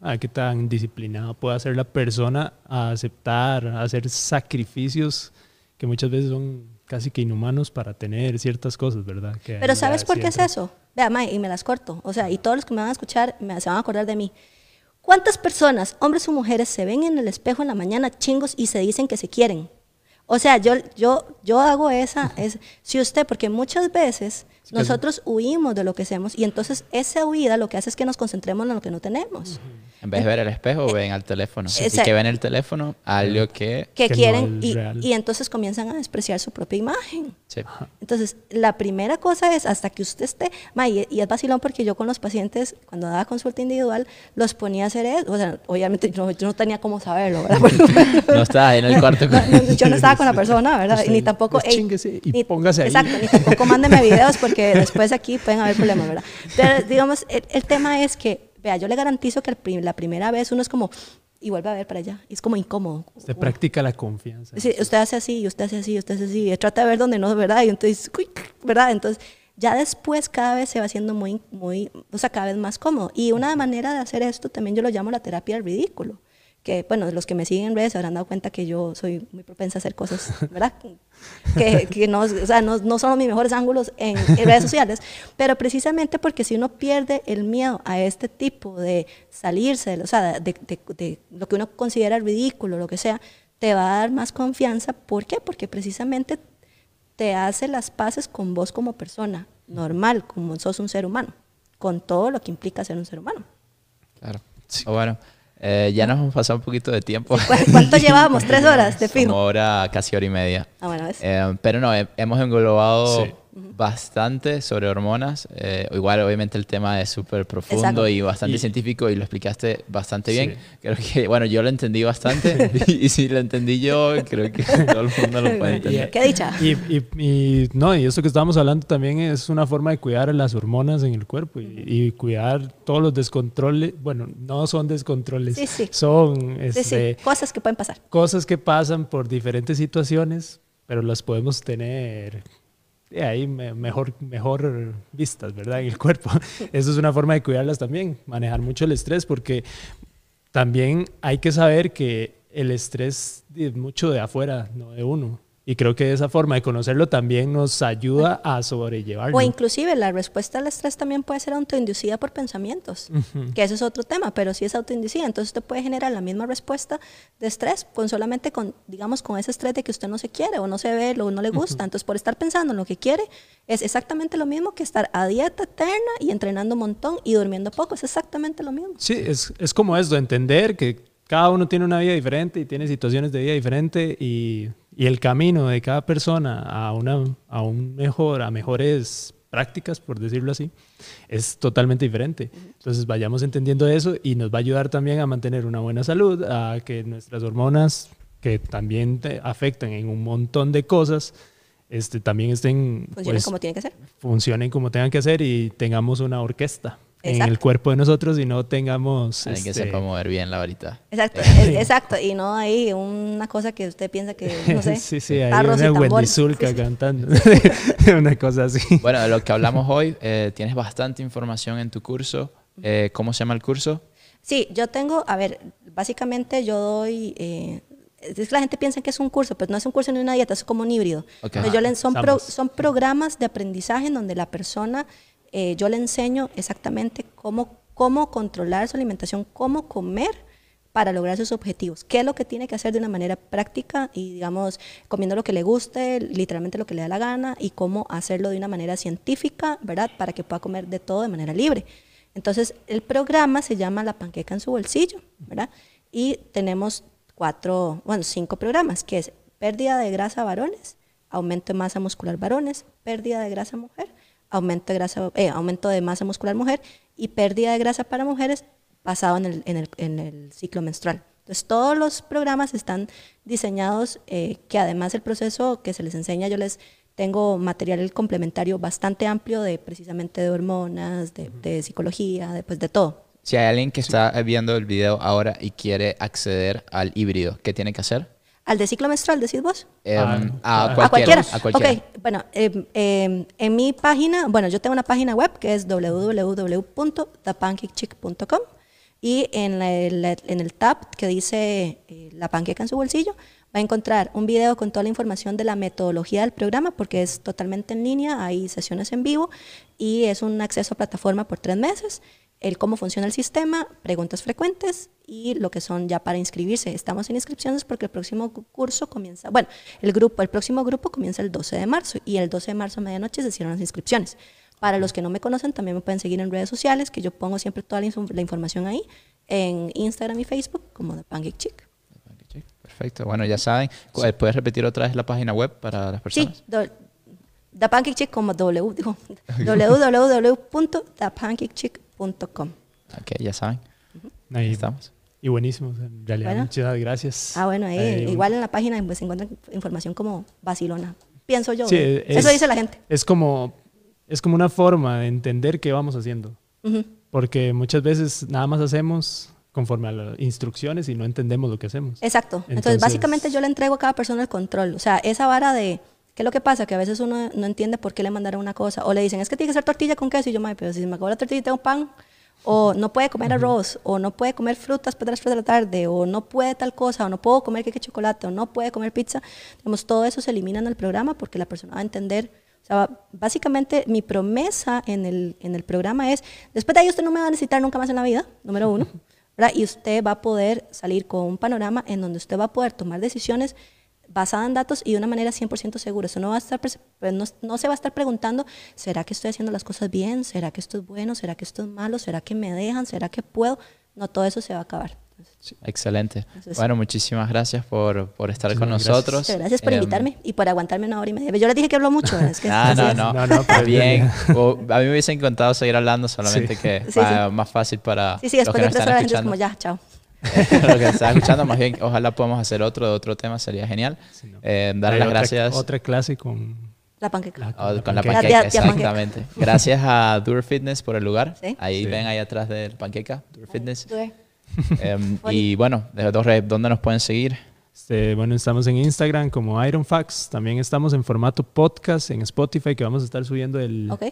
a qué tan disciplinado puede ser la persona a aceptar, a hacer sacrificios que muchas veces son casi que inhumanos para tener ciertas cosas, ¿verdad? Pero ¿sabes por qué es eso? Vea, May, y me las corto. O sea, y todos los que me van a escuchar me, se van a acordar de mí. ¿Cuántas personas, hombres o mujeres, se ven en el espejo en la mañana chingos y se dicen que se quieren? O sea, yo, yo, yo hago esa, es, si usted, porque muchas veces nosotros huimos de lo que hacemos y entonces esa huida lo que hace es que nos concentremos en lo que no tenemos. En vez de ver el espejo, ven al teléfono. y que ven el teléfono, algo que... Que, quieren y, y, entonces comienzan a despreciar su propia imagen. Sí. Entonces, la primera cosa es, hasta que usted esté... y, es vacilón porque yo con los pacientes, cuando daba consulta individual, los ponía a hacer eso. O sea, obviamente yo, no tenía cómo saberlo, ¿verdad? no estaba en el cuarto. yo no estaba con la persona, ¿verdad? ni tampoco... Pues y póngase ahí. Exacto, ni tampoco mándeme videos porque después aquí pueden haber problemas, ¿verdad? Pero, digamos, el tema es que Vea, yo le garantizo que la primera vez uno es como, y vuelve a ver para allá. es como incómodo. Usted practica la confianza. Sí, usted hace así, usted hace así, usted hace así. Trata de ver dónde no, ¿verdad? Y entonces, ¿verdad? Entonces, ya después cada vez se va haciendo muy, muy, o sea, cada vez más cómodo. Y una manera de hacer esto también yo lo llamo la terapia del ridículo que, bueno, los que me siguen en redes se habrán dado cuenta que yo soy muy propensa a hacer cosas, ¿verdad? que, que no, o sea, no, no, son mis mejores ángulos en, redes sociales, pero precisamente porque si uno pierde el miedo a este tipo de salirse, o sea, de, de, de lo que uno considera ridículo, lo que sea, te va a dar más confianza. ¿Por qué? Porque precisamente te hace las paces con vos como persona, normal, como sos un ser humano, con todo lo que implica ser un ser humano. Claro. Sí. bueno, eh, ya nos hemos pasado un poquito de tiempo. ¿Cuánto llevábamos? ¿Tres horas de film? Como hora, casi hora y media. Ah, bueno, eh, pero no, hemos englobado bastante sobre hormonas. Eh, igual, obviamente, el tema es súper profundo y bastante científico y lo explicaste bastante bien. Creo que, bueno, yo lo entendí bastante y, si lo entendí yo, creo que todo el mundo lo puede entender. Qué dicha. Y, y, no, y eso que estábamos hablando también es una forma de cuidar las hormonas en el cuerpo y, cuidar todos los descontroles. Bueno, no son descontroles, son este, cosas que pueden pasar. Cosas que pasan por diferentes situaciones, pero las podemos tener ahí mejor, mejor vistas, ¿verdad? En el cuerpo. Eso es una forma de cuidarlas también, manejar mucho el estrés, porque también hay que saber que el estrés es mucho de afuera, no de uno. Y creo que esa forma de conocerlo también nos ayuda a sobrellevarlo. O inclusive la respuesta al estrés también puede ser autoinducida por pensamientos, que eso es otro tema, pero si es autoinducida, entonces usted puede generar la misma respuesta de estrés, con solamente con, digamos, con ese estrés de que usted no se quiere o no se ve o no le gusta. Entonces, por estar pensando en lo que quiere, es exactamente lo mismo que estar a dieta eterna y entrenando un montón y durmiendo poco, es exactamente lo mismo. Sí, es, es como eso, entender que cada uno tiene una vida diferente y tiene situaciones de vida diferente y y el camino de cada persona a, una, a un mejor, a mejores prácticas, por decirlo así, es totalmente diferente. Entonces vayamos entendiendo eso y nos va a ayudar también a mantener una buena salud, a que nuestras hormonas, que también te afectan en un montón de cosas, este, también estén... Funcionen pues, como tiene que ser. funcionen como tengan que hacer y tengamos una orquesta en el cuerpo de nosotros y no tengamos... Alguien que este, sepa mover bien la varita. Exacto, es- exacto. Y no hay una cosa que usted piensa que, no sé, sí, sí, hay una Wendy. Zulka Sí, sí. cantando. una cosa así. Bueno, de lo que hablamos hoy, eh, tienes bastante información en tu curso. Eh, ¿Cómo se llama el curso? Sí, yo tengo, a ver, básicamente yo doy, eh, es que la gente piensa que es un curso, pero no es un curso ni una dieta, es como un híbrido. Ok. Entonces, yo le- son, pro- son programas de aprendizaje en donde la persona, eh, yo le enseño exactamente cómo, cómo controlar su alimentación, cómo comer para lograr sus objetivos. ¿Qué es lo que tiene que hacer de una manera práctica y, digamos, comiendo lo que le guste, literalmente lo que le da la gana, y cómo hacerlo de una manera científica, ¿verdad? Para que pueda comer de todo de manera libre. Entonces, el programa se llama La panqueca en su bolsillo, ¿verdad? Y tenemos cuatro, bueno, cinco programas, que es pérdida de grasa varones, aumento de masa muscular varones, pérdida de grasa mujer, aumento de, grasa, eh, aumento de masa muscular mujer y pérdida de grasa para mujeres basado en el, en el, en el ciclo menstrual. Entonces, todos los programas están diseñados eh, que además el proceso que se les enseña, yo les tengo material complementario bastante amplio de precisamente de hormonas, de, de psicología, de, pues, de todo. Si hay alguien que está viendo el video ahora y quiere acceder al híbrido, ¿qué tiene que hacer? ¿Al de ciclo menstrual decís vos? Em, Ah, a, a cualquiera, a cualquiera. a cualquiera. Ok, bueno, em, em, en mi página, bueno, yo tengo una página web que es www.thepancakechick.com y en, la- la- en el tab que dice eh, la panqueca en su bolsillo va a encontrar un video con toda la información de la metodología del programa porque es totalmente en línea, hay sesiones en vivo y es un acceso a plataforma por tres meses el cómo funciona el sistema, preguntas frecuentes y lo que son ya para inscribirse. Estamos en inscripciones porque el próximo cu- curso comienza, bueno, el grupo, el próximo grupo comienza el 12 de marzo y el 12 de marzo a medianoche se cierran las inscripciones. Para los que no me conocen, también me pueden seguir en redes sociales, que yo pongo siempre toda la, la información ahí, en Instagram y Facebook, como The Pancake Chick. Perfecto. Bueno, ya saben. ¿Puedes repetir otra vez la página web para las Sí, personas? do- The Pancake Chick como w, digo, www.thepancakechick.com. Ok, ya saben. Ahí Ahí estamos. Y buenísimo. En realidad, Bueno. muchas gracias. Ah, bueno, ahí, Eh, igual en la página pues, se encuentra información como vacilona. Pienso yo. Sí, ¿eh? es- Eso dice la gente. Es como, es como una forma de entender qué vamos haciendo. Ujú. Porque muchas veces nada más hacemos conforme a las instrucciones y no entendemos lo que hacemos. Exacto. Entonces, Entonces- básicamente yo le entrego a cada persona el control. O sea, esa vara de... ¿Qué es lo que pasa? Que a veces uno no entiende por qué le mandaron una cosa. O le dicen, es que tiene que ser tortilla con queso. Y yo, "Mae, pero si me acabo la tortilla y tengo pan. O no puede comer arroz. O no puede comer frutas de las 3 de la tarde. O no puede tal cosa. O no puedo comer queque chocolate. O no puede comer pizza. Digamos, todo eso se elimina en el programa porque la persona va a entender. O sea, básicamente mi promesa en el, en el programa es, después de ahí usted no me va a necesitar nunca más en la vida, número uno. ¿verdad? Y usted va a poder salir con un panorama en donde usted va a poder tomar decisiones basadas en datos y de una manera 100% segura. Eso no, va a estar, pres- pues, no, no se va a estar preguntando, ¿será que estoy haciendo las cosas bien? ¿Será que esto es bueno? ¿Será que esto es malo? ¿Será que me dejan? ¿Será que puedo? No, todo eso se va a acabar. Entonces, Excelente. Entonces- Bueno, muchísimas gracias por, por estar con Muchísimas nosotros. gracias por Em, invitarme y por aguantarme una hora y media. Yo les dije que hablo mucho. Es que No, no, no, No, no, pero bien. O- a mí me hubiese encantado seguir hablando, solamente Sí. que Sí, va sí. más fácil para Sí, sí, los después que de tres horas la gente es escuchando. como ya, chao. los que están escuchando, más bien, ojalá podamos hacer otro de otro tema, sería genial. Sí, no. Eh, dar Hay las otra- gracias Otra clase con... La panqueca. la- oh, la con la panqueca. Ya- ya panqueca. exactamente. Gracias a Dur Fitness por el lugar. Sí. Ahí Sí. ven ahí atrás del panqueca, Dur Fitness. Eh. Em, Oli. y bueno, de dos redes, ¿dónde nos pueden seguir? Este, bueno, estamos en Instagram como Ironfax. También estamos en formato podcast en Spotify, que vamos a estar subiendo el, Ok.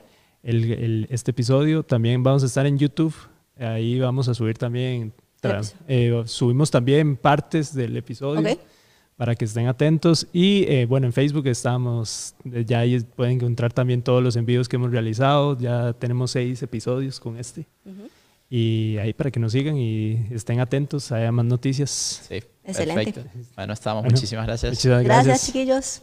el- el- este episodio. También vamos a estar en YouTube. Ahí vamos a subir también. Eh, subimos también partes del episodio para que estén atentos. Y eh, bueno, en Facebook estamos, eh, ya ahí pueden encontrar también todos los envíos que hemos realizado. Ya tenemos seis episodios con este. Ujú. Y ahí para que nos sigan y estén atentos, haya más noticias. Sí, Excelente. perfecto. Bueno, estamos. Bueno, Muchísimas Gracias, gracias. chiquillos.